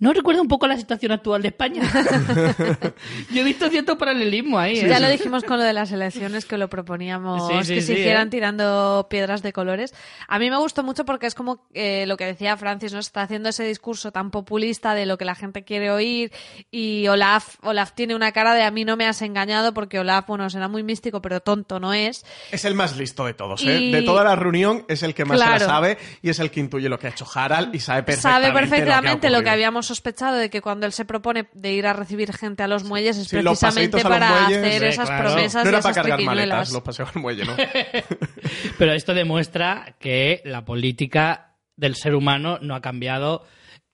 ¿No recuerda un poco la situación actual de España? (laughs) Yo he visto cierto paralelismo ahí. ¿eh? ya lo dijimos con lo de las elecciones que lo proponíamos Sí, sí, que sí, se hicieran ¿eh? tirando piedras de colores. A mí me gustó mucho porque es como eh, lo que decía Francis, ¿no? Está haciendo ese discurso tan populista de lo que la gente quiere oír y Olaf, Olaf tiene una cara de a mí no me has engañado porque Olaf, bueno, será muy místico pero tonto no es. Es el más listo de todos, ¿eh? Y- De toda la reunión es el que más se Claro. la sabe y es el que intuye lo que ha hecho Harald y sabe perfectamente, Sabe perfectamente lo que, ocurrido. habíamos sospechado de que cuando él se propone de ir a recibir gente a los muelles es Sí, precisamente para muelles, hacer sí, esas claro. promesas No y era esas para cargar maletas, los paseos al muelle, ¿no? (laughs) Pero esto demuestra que la política del ser humano no ha cambiado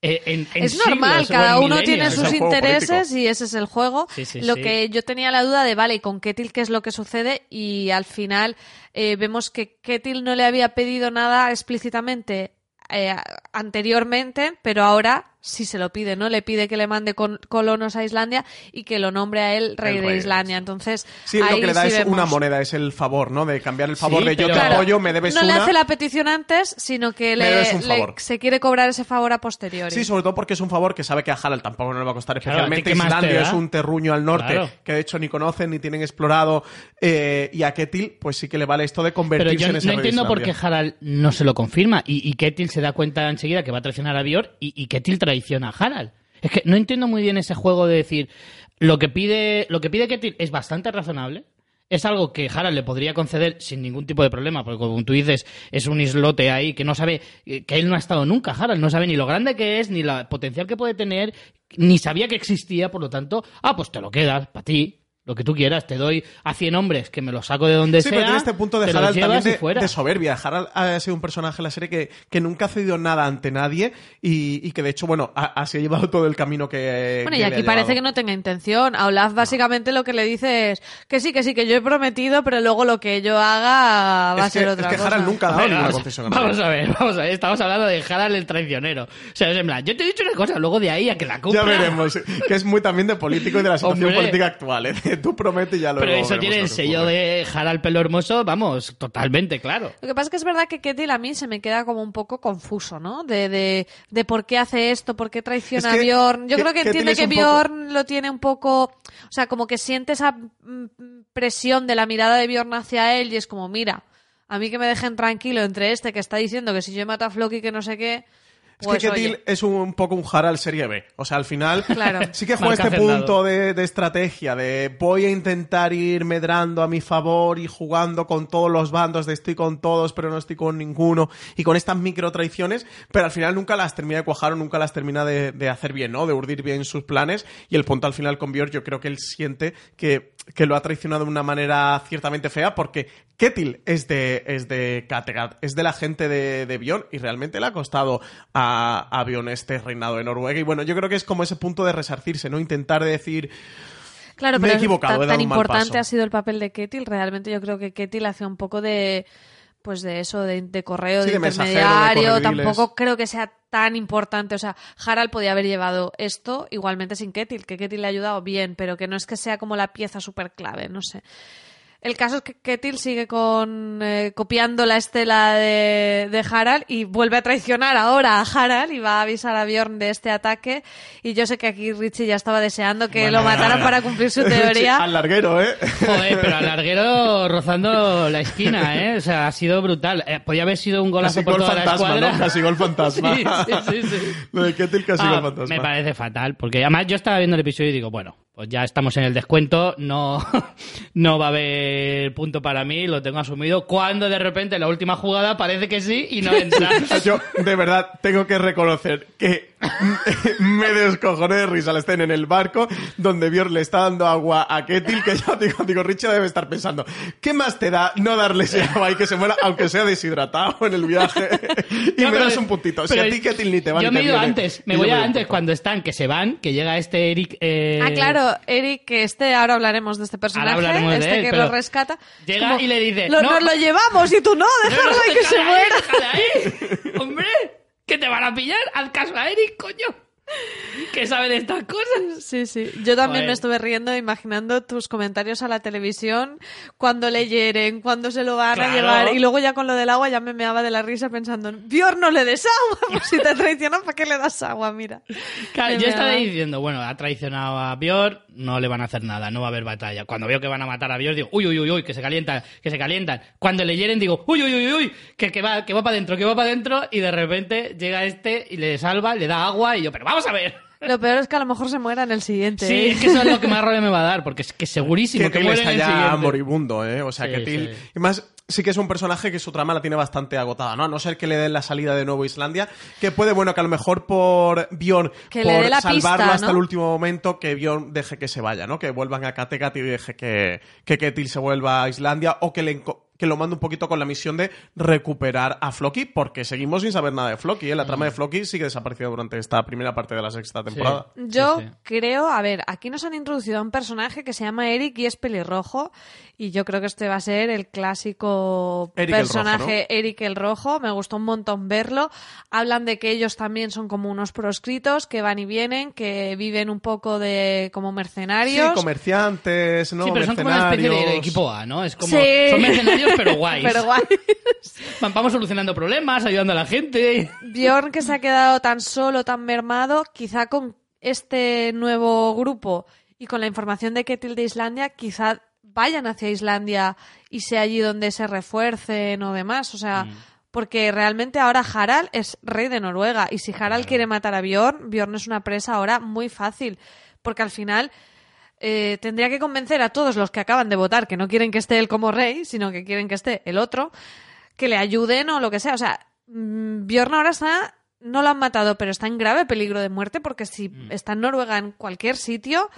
eh, en, en es normal, siglos cada uno milenios. tiene sus intereses político. y ese es el juego. Sí, sí, lo sí. que yo tenía la duda de, vale, ¿y con Ketil qué es lo que sucede? Y al final eh, vemos que Ketil no le había pedido nada explícitamente eh, anteriormente, pero ahora sí se lo pide, ¿no? Le pide que le mande con- colonos a Islandia y que lo nombre a él rey de rey, Islandia. Entonces, Sí, ahí lo que le da sí es una moneda, es el favor, ¿no? De cambiar el favor Sí, de yo pero- te Claro, apoyo, me debes no le una. hace la petición antes, sino que le, le- favor. se quiere cobrar ese favor a posteriori. Sí, sobre todo porque es un favor que sabe que a Harald tampoco no le va a costar Claro, ¿a ti especialmente. te Islandia es un terruño al norte Claro. que de hecho ni conocen ni tienen explorado. eh, y a Ketil, pues sí que le vale esto de Pero convertirse yo en no ese rey de entiendo por qué. Harald no se lo confirma y, y Ketil se da cuenta enseguida que va a traicionar a Björn y, y Ketil traiciona a Harald. Es que no entiendo muy bien ese juego de decir lo que pide lo que pide Ketil es bastante razonable. Es algo que Harald le podría conceder sin ningún tipo de problema, porque como tú dices, es un islote ahí que no sabe, que él no ha estado nunca, Harald, no sabe ni lo grande que es, ni la potencial que puede tener, ni sabía que existía, por lo tanto, ah, pues te lo quedas, para ti, lo que tú quieras, te doy a 100 hombres que me los saco de donde Sí, sea. pero tiene este punto de Harald también de, fuera. de soberbia. Harald ha sido un personaje en la serie que, que nunca ha cedido nada ante nadie y, y que de hecho, bueno, ha, así ha llevado todo el camino que. Bueno, que y le aquí ha parece que no tenga intención. A Olaf básicamente lo que le dice es que sí, que sí, que yo he prometido, pero luego lo que yo haga va a ser que, otra es que cosa. Harald nunca ha dado ninguna vamos, concesión a vamos a ver, vamos a ver. Estamos hablando de Harald el traicionero. O sea, es en plan, yo te he dicho una cosa, luego de ahí a que la cumpla. Ya veremos, que es muy también de político y de la situación Hombre. política actual. ¿eh? (laughs) Tú prometes y ya lo Pero eso tiene el sello de Harald pelo hermoso, vamos, totalmente claro. Lo que pasa es que es verdad que Ketil a mí se me queda como un poco confuso, ¿no? De, de, de por qué hace esto, por qué traiciona Es que a Bjorn. Yo creo que entiende que poco- Bjorn lo tiene un poco... O sea, como que siente esa mm, presión de la mirada de Bjorn hacia él y es como, mira, a mí que me dejen tranquilo entre este que está diciendo que si yo mato a Floki que no sé qué... Es Pues, que Ketil oye, es un poco un Harald serie B. O sea, al final (laughs) Claro. sí que juega este punto de, de estrategia, de voy a intentar ir medrando a mi favor y jugando con todos los bandos, de estoy con todos pero no estoy con ninguno, y con estas micro traiciones, pero al final nunca las termina de cuajar o nunca las termina de, de hacer bien, ¿no? De urdir bien sus planes, y el punto al final con Björn yo creo que él siente que, que lo ha traicionado de una manera ciertamente fea, porque Ketil es de, es de Kattegat, es de la gente de, de Bjorn, y realmente le ha costado a, a Bjorn este reinado de Noruega. Y bueno, yo creo que es como ese punto de resarcirse, ¿no? Intentar decir, Claro, Me he pero equivocado, tan, he tan importante ha sido el papel de Ketil. Realmente yo creo que Ketil hace un poco de pues de eso, de, de correo, Sí, de, de intermediario, tampoco creo que sea tan importante. O sea, Harald podía haber llevado esto igualmente sin Ketil, que Ketil le ha ayudado bien, pero que no es que sea como la pieza súper clave, no sé. El caso es que Ketil sigue con eh, copiando la estela de, de Harald y vuelve a traicionar ahora a Harald y va a avisar a Bjorn de este ataque. Y yo sé que aquí Richie ya estaba deseando que lo mataran para cumplir su (laughs) teoría. Al larguero, ¿eh? Joder, pero al larguero rozando la esquina, ¿eh? O sea, ha sido brutal. Eh, podía haber sido un golazo Casi por gol toda la fantasma, escuadra. ¿no? Casi gol fantasma. (laughs) Sí, sí, sí, sí. Lo de Ketil casi Ah, gol fantasma. me parece fatal, porque además yo estaba viendo el episodio y digo, bueno, pues ya estamos en el descuento, no, (laughs) no va a haber punto para mí, lo tengo asumido. Cuando de repente en la última jugada parece que sí y no entra. (laughs) Yo, de verdad, tengo que reconocer que (laughs) me descojoné de risa al escena en el barco donde Björn le está dando agua a Ketil, que yo digo, digo, Richie debe estar pensando, ¿qué más te da no darle ese agua y que se muera, aunque sea deshidratado en el viaje? y No, me das un puntito. Si pero a ti Ketil ni te va Yo ni me he ido antes, me Y yo voy a antes cuando están, que se van, que llega este Eric... eh, Ah, claro, Eric, que este, ahora hablaremos de este personaje, de este él, que lo rescata. es llega como, y le dice, "Lo- "No". nos lo llevamos y tú no, déjalo no, que se muera. ahí. (laughs) Hombre, que te van a pillar, haz caso a Eric, coño. Que sabe de estas cosas. Sí, sí. Yo también Joder. me estuve riendo imaginando tus comentarios a la televisión, cuando le hieren, cuando se lo van Claro. a llevar. Y luego ya con lo del agua ya me meaba de la risa pensando, Bjorn, no le des agua, (laughs) pues si te traicionan, ¿para qué le das agua? Mira. Claro, Me yo estaba diciendo, bueno, ha traicionado a Björn, no le van a hacer nada, no va a haber batalla. Cuando veo que van a matar a Björn, digo, uy, uy, uy, uy, que se calientan, que se calientan. Cuando le hieren, digo, uy, uy, uy, uy, que, que va, que va para adentro, que va para adentro, y de repente llega este y le salva, le da agua, y yo, pero vamos a ver. Lo peor es que a lo mejor se muera en el siguiente. Sí, ¿eh? es que eso es lo que (laughs) más rabia me va a dar, porque es que segurísimo que Ketil muere está en el ya siguiente. moribundo, ¿eh? O sea, Sí, Ketil... sí. Y más, sí que es un personaje que su trama la tiene bastante agotada, ¿no? A no ser que le den la salida de nuevo a Islandia, que puede, bueno, que a lo mejor por Bjorn, Que le por dé la salvarlo pista, hasta ¿no? el último momento, que Bjorn deje que se vaya, ¿no? Que vuelvan a Kattegat y deje que, que Ketil se vuelva a Islandia, o que le... que lo mande un poquito con la misión de recuperar a Floki, porque seguimos sin saber nada de Floki, ¿eh? La trama de Floki sigue desaparecida durante esta primera parte de la sexta temporada. Yo Sí, sí. creo, a ver, aquí nos han introducido a un personaje que se llama Eric y es pelirrojo. Y yo creo que este va a ser el clásico Eric el personaje Eric el Rojo. Me gustó un montón verlo. Hablan de que ellos también son como unos proscritos que van y vienen, que viven un poco de como mercenarios. Sí, comerciantes, ¿no? Sí, pero son como una especie de Mercenarios. equipo A, ¿no? Es como, Sí. son mercenarios, pero guays. Pero guay. (laughs) Van- Vamos solucionando problemas, ayudando a la gente. Bjorn que se ha quedado tan solo, tan mermado, quizá con este nuevo grupo y con la información de Ketil de Islandia, quizá vayan hacia Islandia y sea allí donde se refuercen o demás. O sea, porque realmente ahora Harald es rey de Noruega y si Harald quiere matar a Bjorn, Bjorn es una presa ahora muy fácil. Porque al final eh, tendría que convencer a todos los que acaban de votar que no quieren que esté él como rey, sino que quieren que esté el otro, que le ayuden o lo que sea. O sea, mm, Bjorn ahora está, no lo han matado, pero está en grave peligro de muerte porque si está en Noruega en cualquier sitio,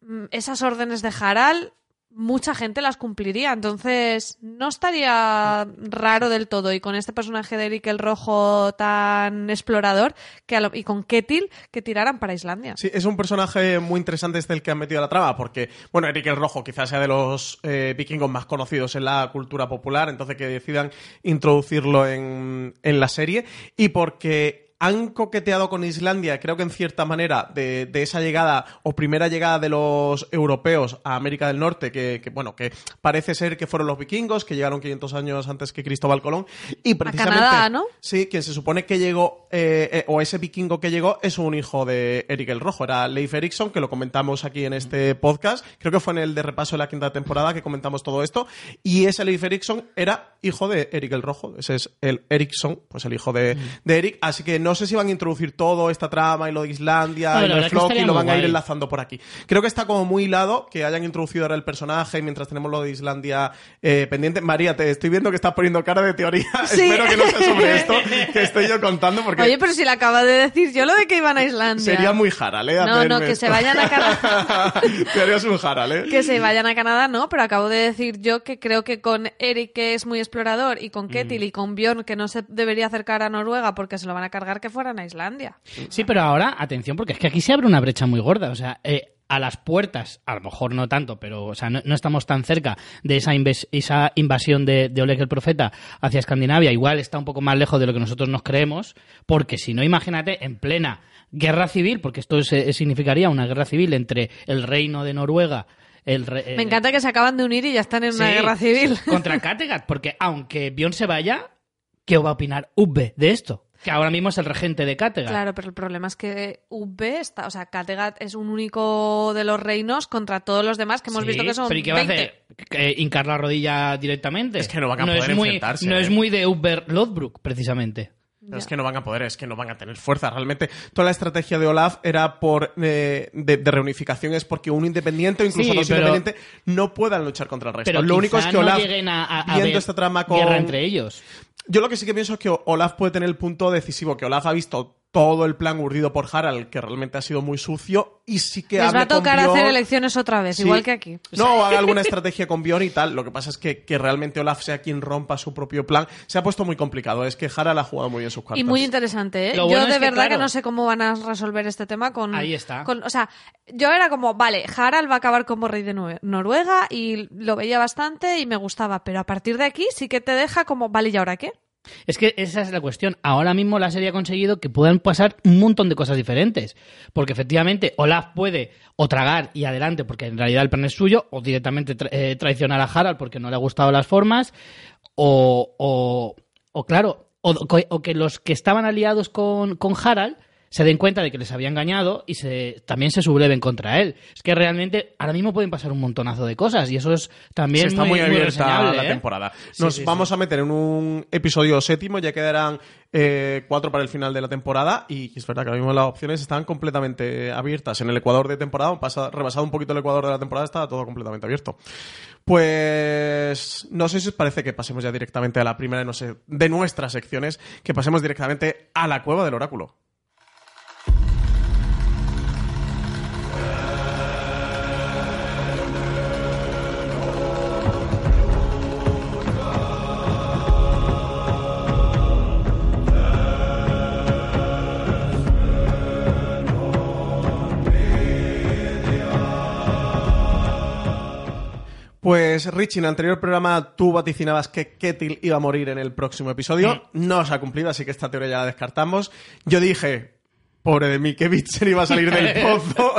mm, esas órdenes de Harald, mucha gente las cumpliría. Entonces, no estaría raro del todo. Y con este personaje de Eric el Rojo tan explorador, que lo- y con Ketil, que tiraran para Islandia. Sí, es un personaje muy interesante este el que han metido a la trama, porque, bueno, Eric el Rojo quizás sea de los eh, vikingos más conocidos en la cultura popular, entonces que decidan introducirlo en, en la serie, y porque han coqueteado con Islandia, creo que en cierta manera, de, de esa llegada o primera llegada de los europeos a América del Norte, que, que, bueno, que parece ser que fueron los vikingos, que llegaron 500 años antes que Cristóbal Colón, y precisamente... Canadá, ¿no? Sí, quien se supone que llegó, eh, eh, o ese vikingo que llegó, es un hijo de Eric el Rojo, era Leif Erikson, que lo comentamos aquí en este podcast. Creo que fue en el de repaso de la quinta temporada que comentamos todo esto. Y ese Leif Erikson era hijo de Eric el Rojo. Ese es el Erikson, pues el hijo de, de Eric. Así que no sé si van a introducir todo esta trama y lo de Islandia No, y lo de Floki y lo van a ir guay. enlazando por aquí. Creo que está como muy hilado que hayan introducido ahora el personaje mientras tenemos lo de Islandia eh, pendiente. María, te estoy viendo que estás poniendo cara de teoría. (laughs) Sí. Espero que no sea sobre esto que estoy yo contando porque Oye, pero si le acaba de decir yo lo de que iban a Islandia. sería muy Harald, ¿eh? No, no, que esto. se vayan a Canadá. (laughs) Te harías un Harald, ¿eh? Que se vayan a Canadá, no, pero acabo de decir yo que creo que con Eric, que es muy explorador, y con Ketil y con Bjorn, que no se debería acercar a Noruega porque se lo van a cargar, que fueran a Islandia. Sí, pero ahora, atención, porque es que aquí se abre una brecha muy gorda. O sea, eh, a las puertas, a lo mejor no tanto, pero o sea, no, no estamos tan cerca de esa, inves- esa invasión de, de Oleg el Profeta hacia Escandinavia. Igual está un poco más lejos de lo que nosotros nos creemos, porque si no, imagínate, en plena guerra civil, porque esto es- significaría una guerra civil entre el reino de Noruega el re- Me eh, encanta que se acaban de unir y ya están en una guerra civil. (laughs) contra Kattegat, porque aunque Bion se vaya, ¿qué va a opinar Ubbe de esto? Que ahora mismo es el regente de Kattegat. Claro, pero el problema es que UB está, o sea, Kattegat es un único de los reinos contra todos los demás que hemos Sí, visto que son pero ¿y qué va a 20. hacer? ¿Que ¿Hincar la rodilla directamente? Es que no van a poder es muy, enfrentarse, No ¿eh? es muy de Uber Lothbrok, precisamente. Pero es que no van a poder, es que no van a tener fuerza. Realmente, toda la estrategia de Olaf era por eh, de, de reunificación, es porque un independiente o incluso Sí, dos independientes no puedan luchar contra el resto. Pero Lo único es que no Olaf, a, a- a viendo esta trama con... guerra entre ellos. Yo lo que sí que pienso es que Olaf puede tener el punto decisivo, que Olaf ha visto todo el plan urdido por Harald, que realmente ha sido muy sucio, y sí que Les va a tocar Bjorn. hacer elecciones otra vez, Sí. igual que aquí. No, o haga alguna estrategia con Bjorn y tal. Lo que pasa es que, que realmente Olaf sea quien rompa su propio plan. Se ha puesto muy complicado. Es que Harald ha jugado muy bien sus cartas. Y muy interesante, ¿eh? Yo de que, verdad que no sé cómo van a resolver este tema con... Ahí está. con- o sea, yo era como, vale, Harald va a acabar como rey de Noruega y lo veía bastante y me gustaba, pero a partir de aquí sí que te deja como, vale, ¿y ahora qué? Es que esa es la cuestión. Ahora mismo la serie conseguido que puedan pasar un montón de cosas diferentes. Porque efectivamente Olaf puede o tragar y adelante porque en realidad el plan es suyo, o directamente eh, traicionar a Harald porque no le ha gustado las formas, o, o, o claro, o, o que los que estaban aliados con, con Harald se den cuenta de que les había engañado y se, también se subleven contra él. Es que realmente ahora mismo pueden pasar un montonazo de cosas y eso es también está muy, muy, abierta la ¿eh? temporada. Sí, Nos sí, vamos sí. a meter en un episodio séptimo, ya quedarán eh, cuatro para el final de la temporada y es verdad que ahora mismo las opciones están completamente abiertas. En el Ecuador de temporada, pasa, rebasado un poquito el Ecuador de la temporada, está todo completamente abierto. Pues no sé si os parece que pasemos ya directamente a la primera no sé, de nuestras secciones, que pasemos directamente a la cueva del oráculo. Pues Richie, en el anterior programa tú vaticinabas que Ketil iba a morir en el próximo episodio. No se ha cumplido, así que esta teoría ya la descartamos. Yo dije, pobre de mí, que Bitsen iba a salir del (laughs) pozo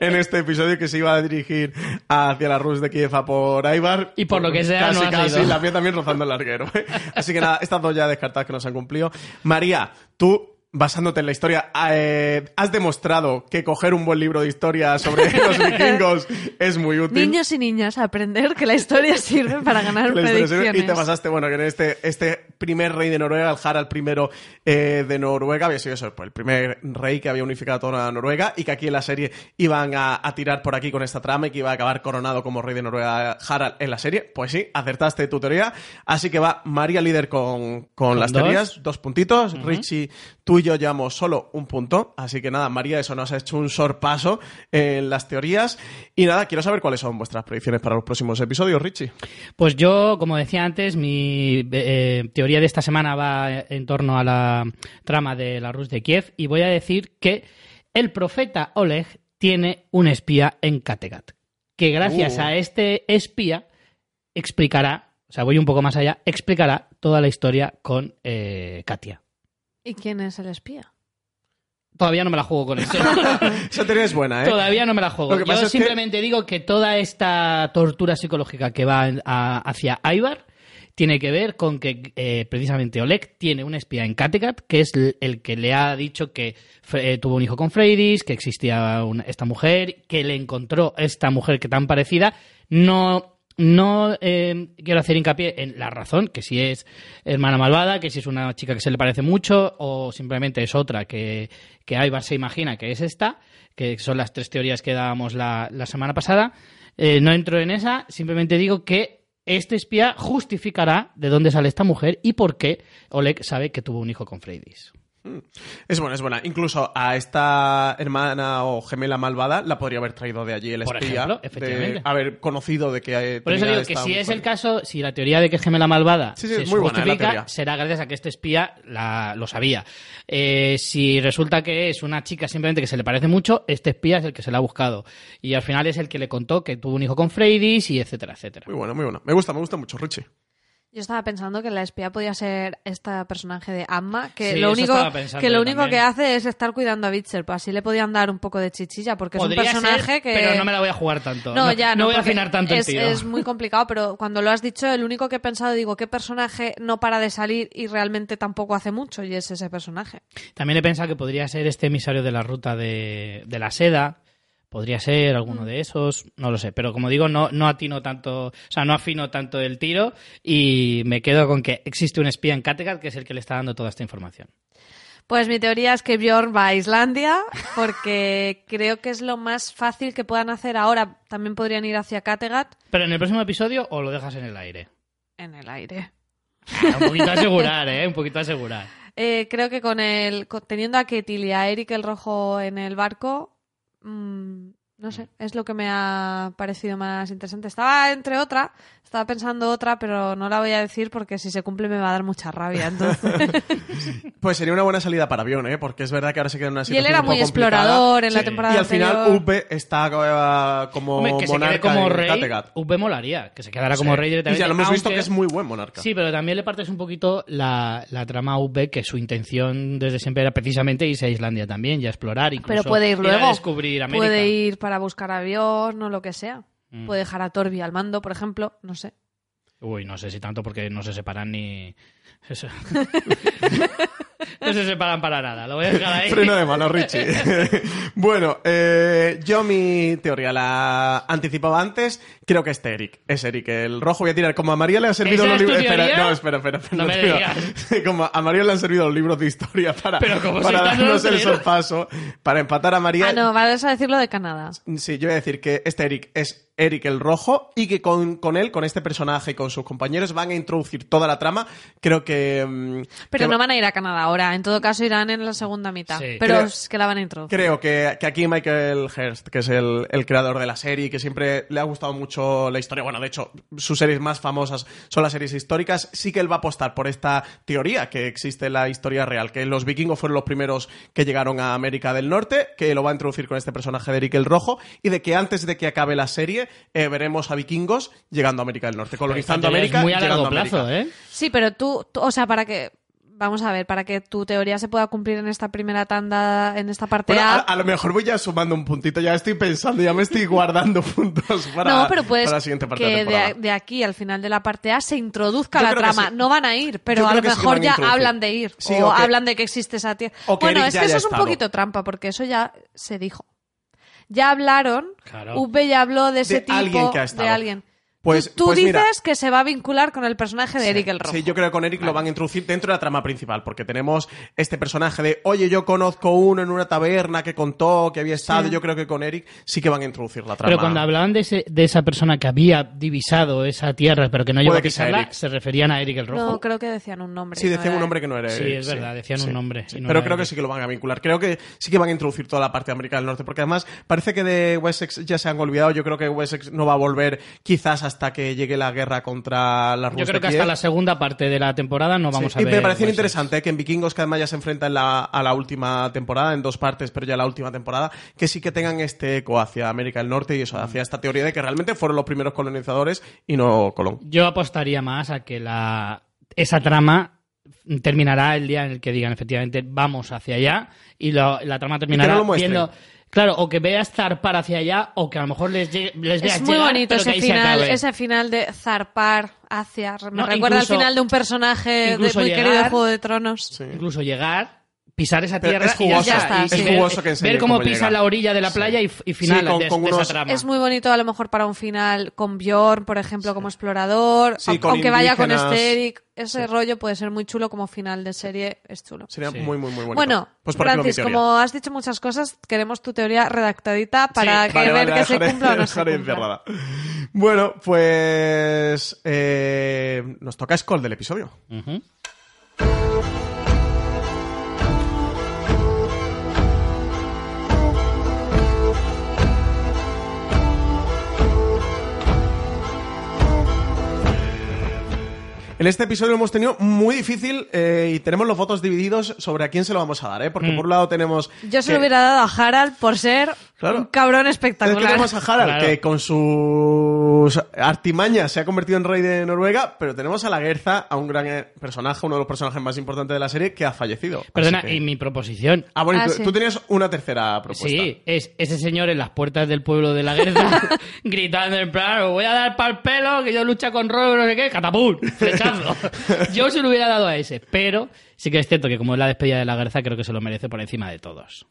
en este episodio que se iba a dirigir hacia la Rus de Kiev a por Ivar. Y por lo que sea, casi, no ha casi, salido. la mía también rozando el larguero. Así que nada, estas dos ya descartadas que no se han cumplido. María, tú basándote en la historia, eh, has demostrado que coger un buen libro de historia sobre (laughs) los vikingos es muy útil. Niños y niñas, aprender que la historia sirve para ganar historia sirve. predicciones. Y te pasaste, bueno, que en este, este primer rey de Noruega, el Harald I eh, de Noruega, había sido eso, pues, el primer rey que había unificado toda Noruega y que aquí en la serie iban a, a tirar por aquí con esta trama y que iba a acabar coronado como rey de Noruega Harald en la serie. Pues sí, acertaste tu teoría. Así que va María líder con, con, las dos. teorías, dos puntitos. Richie, tú y yo llevamos solo un punto. Así que nada, María, eso nos ha hecho un sorpaso en las teorías. Y nada, quiero saber cuáles son vuestras predicciones para los próximos episodios, Richie. Pues yo, como decía antes, mi eh, teoría de esta semana va en torno a la trama de la Rus de Kiev y voy a decir que el profeta Oleg tiene un espía en Kattegat, que gracias Uh. a este espía explicará, o sea, voy un poco más allá, explicará toda la historia con eh, Katia. ¿Y quién es el espía? Todavía no me la juego con eso. (laughs) Esa teoría es buena, ¿eh? Todavía no me la juego. Yo que- simplemente digo que toda esta tortura psicológica que va a- hacia Ivar tiene que ver con que eh, precisamente Oleg tiene un espía en Kattegat, que es el, el que le ha dicho que eh, tuvo un hijo con Freydis, que existía una- esta mujer, que le encontró esta mujer que tan parecida. No, no eh, quiero hacer hincapié en la razón, que si es hermana malvada, que si es una chica que se le parece mucho, o simplemente es otra que, que Ivar se imagina que es esta, que son las tres teorías que dábamos la, la semana pasada. Eh, no entro en esa, simplemente digo que este espía justificará de dónde sale esta mujer y por qué Oleg sabe que tuvo un hijo con Freydis. Es buena, es buena. Incluso a esta hermana o gemela malvada la podría haber traído de allí el Por espía. ejemplo, de efectivamente. haber conocido de que Por eso digo que si es el caso, si la teoría de que es gemela malvada Sí, sí, se es muy justifica, será gracias a que este espía la- lo sabía. Eh, si resulta que es una chica simplemente que se le parece mucho, este espía es el que se la ha buscado. Y al final es el que le contó que tuvo un hijo con Freydis y etcétera, etcétera. Muy buena, muy buena. Me gusta, me gusta mucho, Richie. Yo estaba pensando que la espía podía ser esta personaje de Amma, que Sí, lo único que lo único que hace es estar cuidando a Witcher, pues así le podían dar un poco de chichilla, porque Podría es un personaje ser, que Pero no me la voy a jugar tanto. No, ya no. voy a afinar tanto es, el tiro. es muy complicado, pero cuando lo has dicho, el único que he pensado, digo, ¿qué personaje no para de salir y realmente tampoco hace mucho? Y es ese personaje. También he pensado que podría ser este emisario de la ruta de, de la seda. Podría ser Mm. alguno de esos, no lo sé. Pero como digo, no, no atino tanto, o sea, no afino tanto el tiro y me quedo con que existe un espía en Kattegat que es el que le está dando toda esta información. Pues mi teoría es que Bjorn va a Islandia, porque creo que es lo más fácil que puedan hacer ahora. También podrían ir hacia Kattegat Pero en el próximo episodio o lo dejas en el aire. en el aire. Ah, un poquito a asegurar, ¿eh? Un poquito a asegurar. Eh, creo que con el teniendo a Ketil y a Eric el Rojo en el barco, mm, no sé, es lo que me ha parecido más interesante. Estaba entre otra, estaba pensando otra, pero no la voy a decir porque si se cumple me va a dar mucha rabia. Entonces. (laughs) Pues sería una buena salida para avión, ¿eh? Porque es verdad que ahora se queda en una y él situación era un muy explorador en la Sí. temporada Y al final anterior. Upe está eh, como Hombre, que se quede monarca como en rey, Kattegat. UP molaría, que se quedara como Sí. rey Y directamente. ya lo hemos visto aunque- que es muy buen monarca. Sí, pero también le partes un poquito la, la trama a UP, que su intención desde siempre era precisamente irse a Islandia también y a explorar, incluso pero puede ir a luego. descubrir América. Puede ir para buscar avión o lo que sea. Mm. Puede dejar a Torbi al mando, por ejemplo, no sé. Uy, no sé si tanto porque no se separan ni... Eso. no se separan para nada, lo voy a dejar ahí. Freno de mano, Richie. (laughs) bueno, eh, yo mi teoría la anticipaba antes. Creo que es este Eric. Es Eric. El rojo voy a tirar. Como a María le han servido ¿Esa los libros. Espera, no, espera, espera. espera, No me digas. (laughs) Como a María le han servido los libros de historia para, Pero como si para darnos el sorpaso, para empatar a María. Ah, no, vas a decirlo de Canadá. Sí, yo voy a decir que este Eric es Eric el Rojo y que con, con él, con este personaje y con sus compañeros van a introducir toda la trama. Creo que... mm, Pero que no va- van a ir a Canadá ahora, en todo caso irán en la segunda mitad. Sí. Pero Creo- es que la van a introducir. Creo que, que aquí Michael Hurst, que es el, el creador de la serie, que siempre le ha gustado mucho la historia, bueno, de hecho, sus series más famosas son las series históricas, sí que él va a apostar por esta teoría que existe en la historia real, que los vikingos fueron los primeros que llegaron a América del Norte, que lo va a introducir con este personaje de Eric el Rojo, y de que antes de que acabe la serie eh, veremos a vikingos llegando a América del Norte, colonizando América es muy y a largo plazo, ¿eh? Sí, pero tú- o sea, para que, vamos a ver, para que tu teoría se pueda cumplir en esta primera tanda, en esta parte Bueno, a, A. a lo mejor voy ya sumando un puntito, ya estoy pensando, ya me estoy guardando (laughs) puntos para, no, pero puedes para la siguiente parte que de aquí al final de la parte A se introduzca Yo la trama. sí. No van a ir, pero a lo sí mejor ya hablan de ir. Sí, o o que- hablan de que existe esa tierra. Bueno, es que eso es un poquito trampa, porque eso ya se dijo. Ya hablaron, Claro. UP ya habló de ese De tipo, alguien que ha de estado. alguien. Pues- tú tú pues dices mira. que se va a vincular con el personaje de Eric el Rojo. Sí, yo creo que con Eric lo van a introducir dentro de la trama principal, porque tenemos este personaje de, oye, yo conozco uno en una taberna que contó que había estado, Sí. yo creo que con Eric sí que van a introducir la trama. Pero cuando hablaban de, ese- de esa persona que había divisado esa tierra, pero que no llegó a pisarla, Eric. se referían a Eric el Rojo. No, creo que decían un nombre. Sí, no decían era un nombre que no era Sí, Eric, es verdad, decían un nombre, sí. no Pero creo que sí que lo van a vincular. Creo que sí que van a introducir toda la parte de América del Norte, porque además parece que de Wessex ya se han olvidado. Yo creo que Wessex no va a volver quizás hasta que llegue la guerra contra la Yo creo que hasta la segunda parte de la temporada no vamos Sí, a y ver. me pareció interesante ¿eh? que en Vikingos, que además ya se enfrenta en la- a la última temporada, en dos partes, pero ya la última temporada, que sí que tengan este eco hacia América del Norte y eso, hacia esta teoría de que realmente fueron los primeros colonizadores y no Colón. Yo apostaría más a que la esa trama terminará el día en el que digan efectivamente vamos hacia allá y lo- la trama terminará no viendo claro o que veas zarpar hacia allá o que a lo mejor les, llegue- les veas Es muy llegar, bonito pero que ese ahí final, ese final de zarpar hacia. Me No, recuerda incluso- al final de un personaje de, muy llegar- querido de Juego de Tronos. incluso llegar pisar esa tierra es jugoso, y ya está, es ver- jugoso que enseñen ver cómo, cómo pisa llega. la orilla de la playa y, y final Sí, con- de, con de unos- esa trama Es muy bonito a lo mejor para un final con Bjorn, por ejemplo, como explorador. Aunque vaya con indígenas. este Eric, ese rollo puede ser muy chulo como final de serie, es chulo. Sería Sí. muy, muy, muy bonito. Bueno, pues por Francis, como has dicho muchas cosas, queremos tu teoría redactadita para Sí, que vale, ver vale, que se cumpla o no se dejaré cumpla. encerrada. Bueno, pues eh, nos toca Skull del episodio. Ujú. En este episodio lo hemos tenido muy difícil eh, y tenemos los votos divididos sobre a quién se lo vamos a dar, ¿eh? Porque por un lado tenemos... Yo se lo hubiera dado a Harald por ser Claro. Un cabrón espectacular. tenemos a Harald, Claro. que con sus artimañas se ha convertido en rey de Noruega, pero tenemos a la Gerza, a un gran eh, personaje, uno de los personajes más importantes de la serie, que ha fallecido. Perdona, que- y mi proposición. Ah, bueno, Ah, tú, sí. tú tenías una tercera propuesta. Sí, es ese señor en las puertas del pueblo de la Guerza (laughs) gritando en plan, "Os voy a dar pa'l pelo, que yo lucha con Robo, no sé qué, catapult, (laughs) flechazo. yo se lo hubiera dado a ese, pero sí que es cierto que como es la despedida de la Guerza, creo que se lo merece por encima de todos.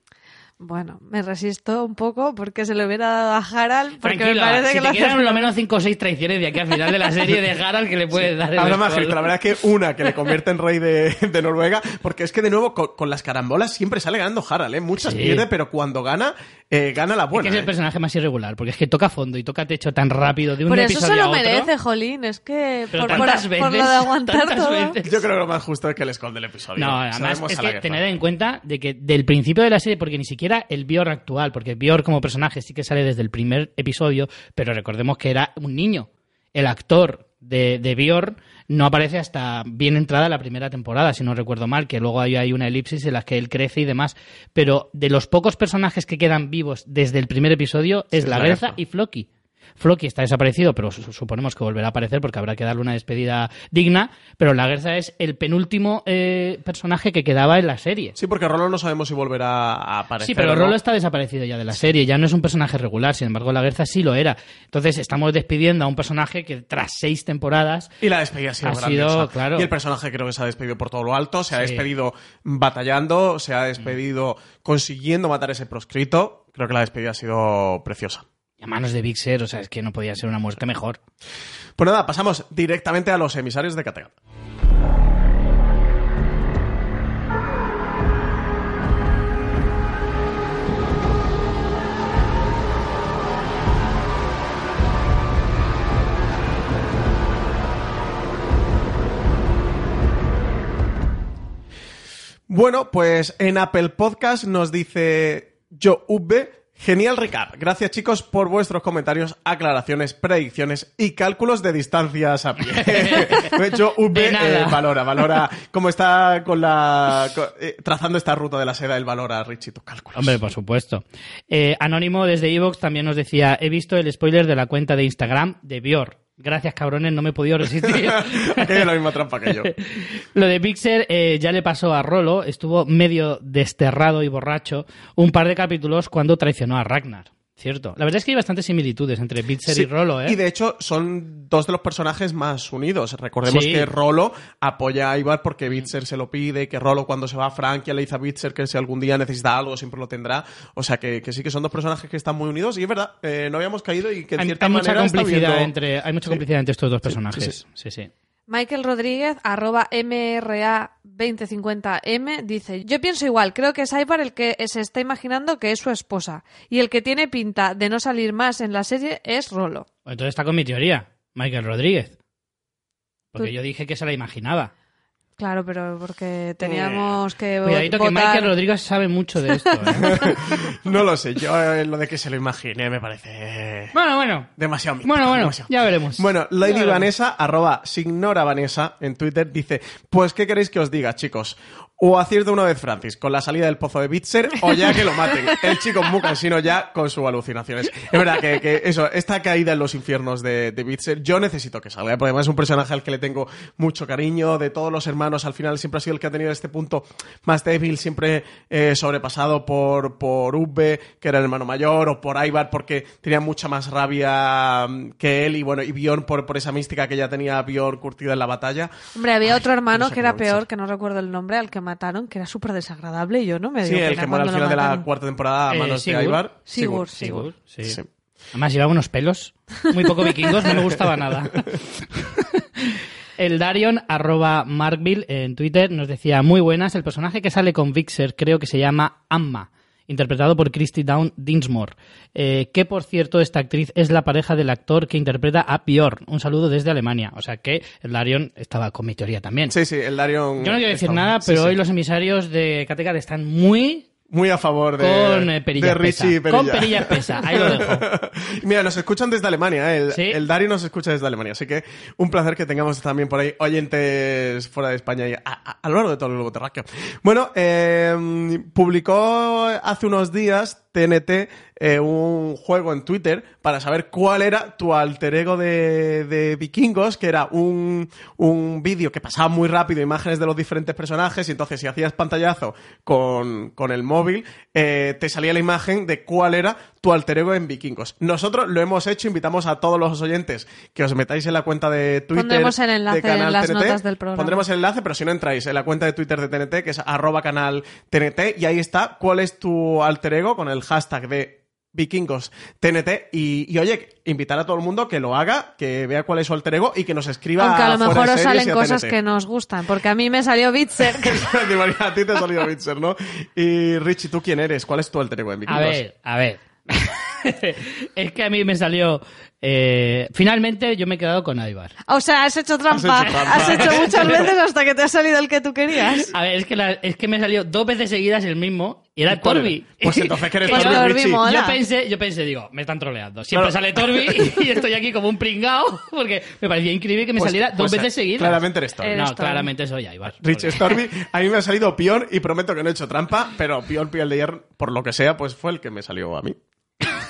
Bueno, me resisto un poco porque se lo hubiera dado a Harald. Porque Tranquilo, me parece si que te lo hace quedan lo menos 5 o 6 traiciones de aquí al final de la serie de Harald que le puedes dar el Habrá más la verdad es que una que le convierte en rey de, de Noruega, porque es que de nuevo con, con las carambolas siempre sale ganando Harald, ¿eh? Muchas Sí. pierde, pero cuando gana, eh, gana la Es buena. que es el ¿eh? personaje más irregular, porque es que toca fondo y toca techo tan rápido de un Por eso se episodio lo a otro. merece, Jolín. Es que por, por- tantas por veces, lo de aguantar tantas todo. veces. Yo creo que lo más justo es que le esconde el episodio. No, además Sabemos es que tened en cuenta de que del principio de la serie, porque ni siquiera el Bior actual, porque Bior como personaje sí que sale desde el primer episodio, pero recordemos que era un niño. El actor de, de Bior no aparece hasta bien entrada la primera temporada, si no recuerdo mal, que luego hay, hay una elipsis en la que él crece y demás. Pero de los pocos personajes que quedan vivos desde el primer episodio es Sí, la y Floki. Floki está desaparecido, pero su- suponemos que volverá a aparecer porque habrá que darle una despedida digna. Pero la Gerza es el penúltimo eh, personaje que quedaba en la serie. Sí, porque Rolo no sabemos si volverá a aparecer. Sí, pero no. Rolo está desaparecido ya de la serie, ya no es un personaje regular, sin embargo la Gerza sí lo era. Entonces estamos despidiendo a un personaje que tras seis temporadas Y la despedida ha sido Ha grandiosa. sido, claro. Y el personaje creo que se ha despedido por todo lo alto, se ha despedido batallando, se ha despedido consiguiendo matar ese proscrito. Creo que la despedida ha sido preciosa. A manos de Big Ser, o sea, es que no podía ser una muerte mejor. Pues nada, pasamos directamente a los emisarios de Kattegat. Bueno, pues en Apple Podcast nos dice Yo Ubbe, genial recap. Gracias chicos por vuestros comentarios, aclaraciones, predicciones y cálculos de distancias a pie. (laughs) De nada. eh, valora, valora cómo está con la eh, trazando esta ruta de la seda, él valora Richie tus cálculos. Hombre, por supuesto. Eh, Anónimo desde Evox también nos decía, he visto el spoiler de la cuenta de Instagram de Bior. Gracias, cabrones, no me he podido resistir. (laughs) Es la misma trampa que yo. Lo de Pixar eh, ya le pasó a Rolo, estuvo medio desterrado y borracho un par de capítulos cuando traicionó a Ragnar. Cierto. La verdad es que hay bastantes similitudes entre Sí, y Rolo, ¿eh? Y de hecho son dos de los personajes más unidos. Recordemos Sí. que Rolo apoya a Ivar porque Bitzer se lo pide, que Rolo cuando se va a Francia le dice a Bitzer que si algún día necesita algo siempre lo tendrá. O sea que, que sí que son dos personajes que están muy unidos y es verdad, eh, no habíamos caído y que en hay, cierta hay mucha manera está complicidad viendo- entre hay mucha Sí. complicidad entre estos dos sí, personajes. Sí, sí. Michael Rodríguez, arroba MRA2050M, dice, yo pienso igual, creo que es Ivar el que se está imaginando que es su esposa. Y el que tiene pinta de no salir más en la serie es Rolo. Entonces está con mi teoría, Michael Rodríguez. Porque Tú- yo dije que se la imaginaba. Claro, pero porque teníamos que Cuidadito que votar- Michael Rodríguez sabe mucho de esto. ¿eh? (laughs) No lo sé, yo eh, lo de que se lo imaginé me parece bueno, bueno. demasiado mítico, Bueno, bueno, demasiado. ya veremos. Bueno, Lady veremos. Vanessa, arroba signora Vanessa en Twitter, dice, pues ¿qué queréis que os diga, chicos? O acierto una vez Francis con la salida del pozo de Bitzer o ya que lo maten. El chico muy cansino ya con sus alucinaciones. Es verdad que, que eso, esta caída en los infiernos de, de Bitzer, yo necesito que salga, porque además es un personaje al que le tengo mucho cariño, de todos los hermanos, al final siempre ha sido el que ha tenido este punto más débil, siempre eh, sobrepasado por, por Ubbe, que era el hermano mayor, o por Ivar, porque tenía mucha más rabia mm, que él, y bueno, y Bjorn por, por esa mística que ya tenía Bjorn curtida en la batalla. Hombre, había otro hermano no sé que era peor, que no recuerdo el nombre, al que mataron, que era súper desagradable y yo no me Sí, dio el pena que muere al final de la cuarta temporada a Eh, manos de Sigurd. Ivar. Sigurd, Sigurd, sí. Sí. Además llevaba unos pelos muy poco vikingos, no me gustaba nada. (laughs) El Darion, arroba Markville en Twitter, nos decía, muy buenas, el personaje que sale con Vixer creo que se llama Amma, interpretado por Christy Down Dinsmore, eh, que por cierto esta actriz es la pareja del actor que interpreta a Bjorn. Un saludo desde Alemania. O sea que el Darion estaba con mi teoría también. Sí, sí, el Darion. Yo no quiero decir nada, pero sí. hoy los emisarios de Kattegat están muy Muy a favor de, con eh, de Richie. Perilla. Con perilla espesa, ahí lo dejo. (laughs) Mira, nos escuchan desde Alemania, ¿eh? el, Sí. el Dario nos escucha desde Alemania, así que un placer que tengamos también por ahí oyentes fuera de España y a, a- a lo largo de todo el globo terráqueo. Bueno, eh, publicó hace unos días TNT eh, un juego en Twitter para saber cuál era tu alter ego de, de vikingos, que era un, un vídeo que pasaba muy rápido, imágenes de los diferentes personajes, y entonces si hacías pantallazo con, con el móvil, eh, te salía la imagen de cuál era tu alter ego en vikingos. Nosotros lo hemos hecho, invitamos a todos los oyentes que os metáis en la cuenta de Twitter. Pondremos el enlace de Canal en las TNT. notas del programa. Pondremos el enlace, pero si no entráis en la cuenta de Twitter de TNT, que es arroba canal TNT, y ahí está cuál es tu alter ego con el hashtag de vikingos TNT y, y, oye, invitar a todo el mundo que lo haga, que vea cuál es su alter ego y que nos escriba Aunque a lo mejor os salen cosas TNT. que nos gustan, porque a mí me salió Bitzer. (laughs) A ti te ha salido Witcher, ¿no? Y Richie, ¿tú quién eres? ¿Cuál es tu alter ego en vikingos? A ver, a ver. (laughs) es que a mí me salió. eh, finalmente yo me he quedado con Ivar. o sea, has hecho trampa. Has hecho trampa. Has hecho muchas veces hasta que te ha salido el que tú querías. A ver, es que, la- es que me salió dos veces seguidas el mismo y era Torbi. era? Pues entonces que eres (laughs) Pues Torbi, Torbi. Yo pensé, yo pensé, digo, me están troleando. Siempre Claro. sale Torbi (laughs) y estoy aquí como un pringao porque me parecía increíble que me Pues- saliera dos pues, veces eh, seguidas. Claramente eres Torbi. No, Torbi. claramente soy Ivar. Richie Stormy, a mí me ha salido Pion y prometo que no he hecho trampa, pero Pion Piel de Hierro, por lo que sea, pues fue el que me salió a mí.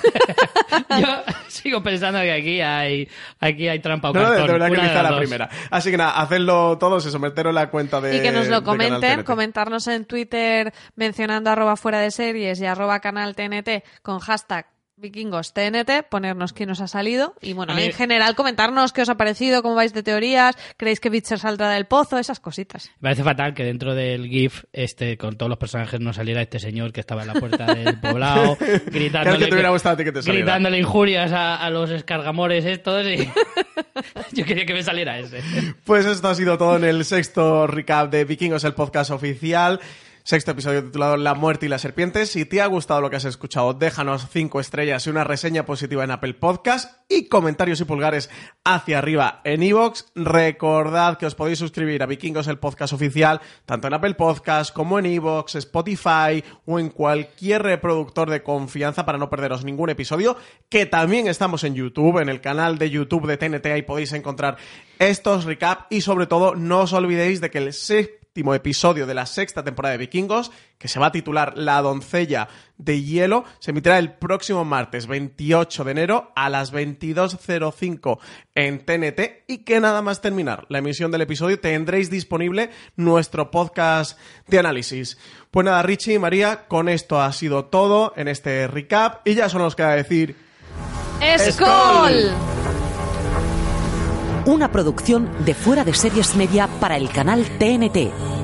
(laughs) Yo sigo pensando que aquí hay, aquí hay trampa o No, no, cartón. de verdad que quizá la dos. primera. Así que nada, hacedlo todos eso, meteros en la cuenta de y que nos lo comenten, comentarnos en Twitter mencionando arroba fuera de series y arroba canal TNT con hashtag vikingos TNT, ponernos quién os ha salido y bueno, mí- en general comentarnos qué os ha parecido, cómo vais de teorías, creéis que Bitcher saldrá del pozo, esas cositas. Me parece fatal que dentro del GIF, este, con todos los personajes, no saliera este señor que estaba en la puerta del (laughs) poblado, gritándole, que te hubiera gustado a ti que te saliera. gritándole injurias a, a los escargamores estos y (laughs) yo quería que me saliera ese. Pues esto ha sido todo en el sexto recap de Vikingos, el podcast oficial. Sexto episodio titulado La muerte y las serpientes. Si te ha gustado lo que has escuchado, déjanos cinco estrellas y una reseña positiva en Apple Podcast y comentarios y pulgares hacia arriba en iVoox. Recordad que os podéis suscribir a Vikingos, el podcast oficial, tanto en Apple Podcast como en iVoox, Spotify o en cualquier reproductor de confianza para no perderos ningún episodio. Que también estamos en YouTube, en el canal de YouTube de TNT, ahí podéis encontrar estos recap y sobre todo no os olvidéis de que el episodio de la sexta temporada de Vikingos, que se va a titular La doncella de hielo, se emitirá el próximo martes 28 de enero a las 22.05 en TNT y que nada más terminar la emisión del episodio tendréis disponible nuestro podcast de análisis. Pues nada, Richie y María, con esto ha sido todo en este recap y ya solo nos queda decir... ¡Escol! Una producción de Fuera de Series Media para el canal TNT.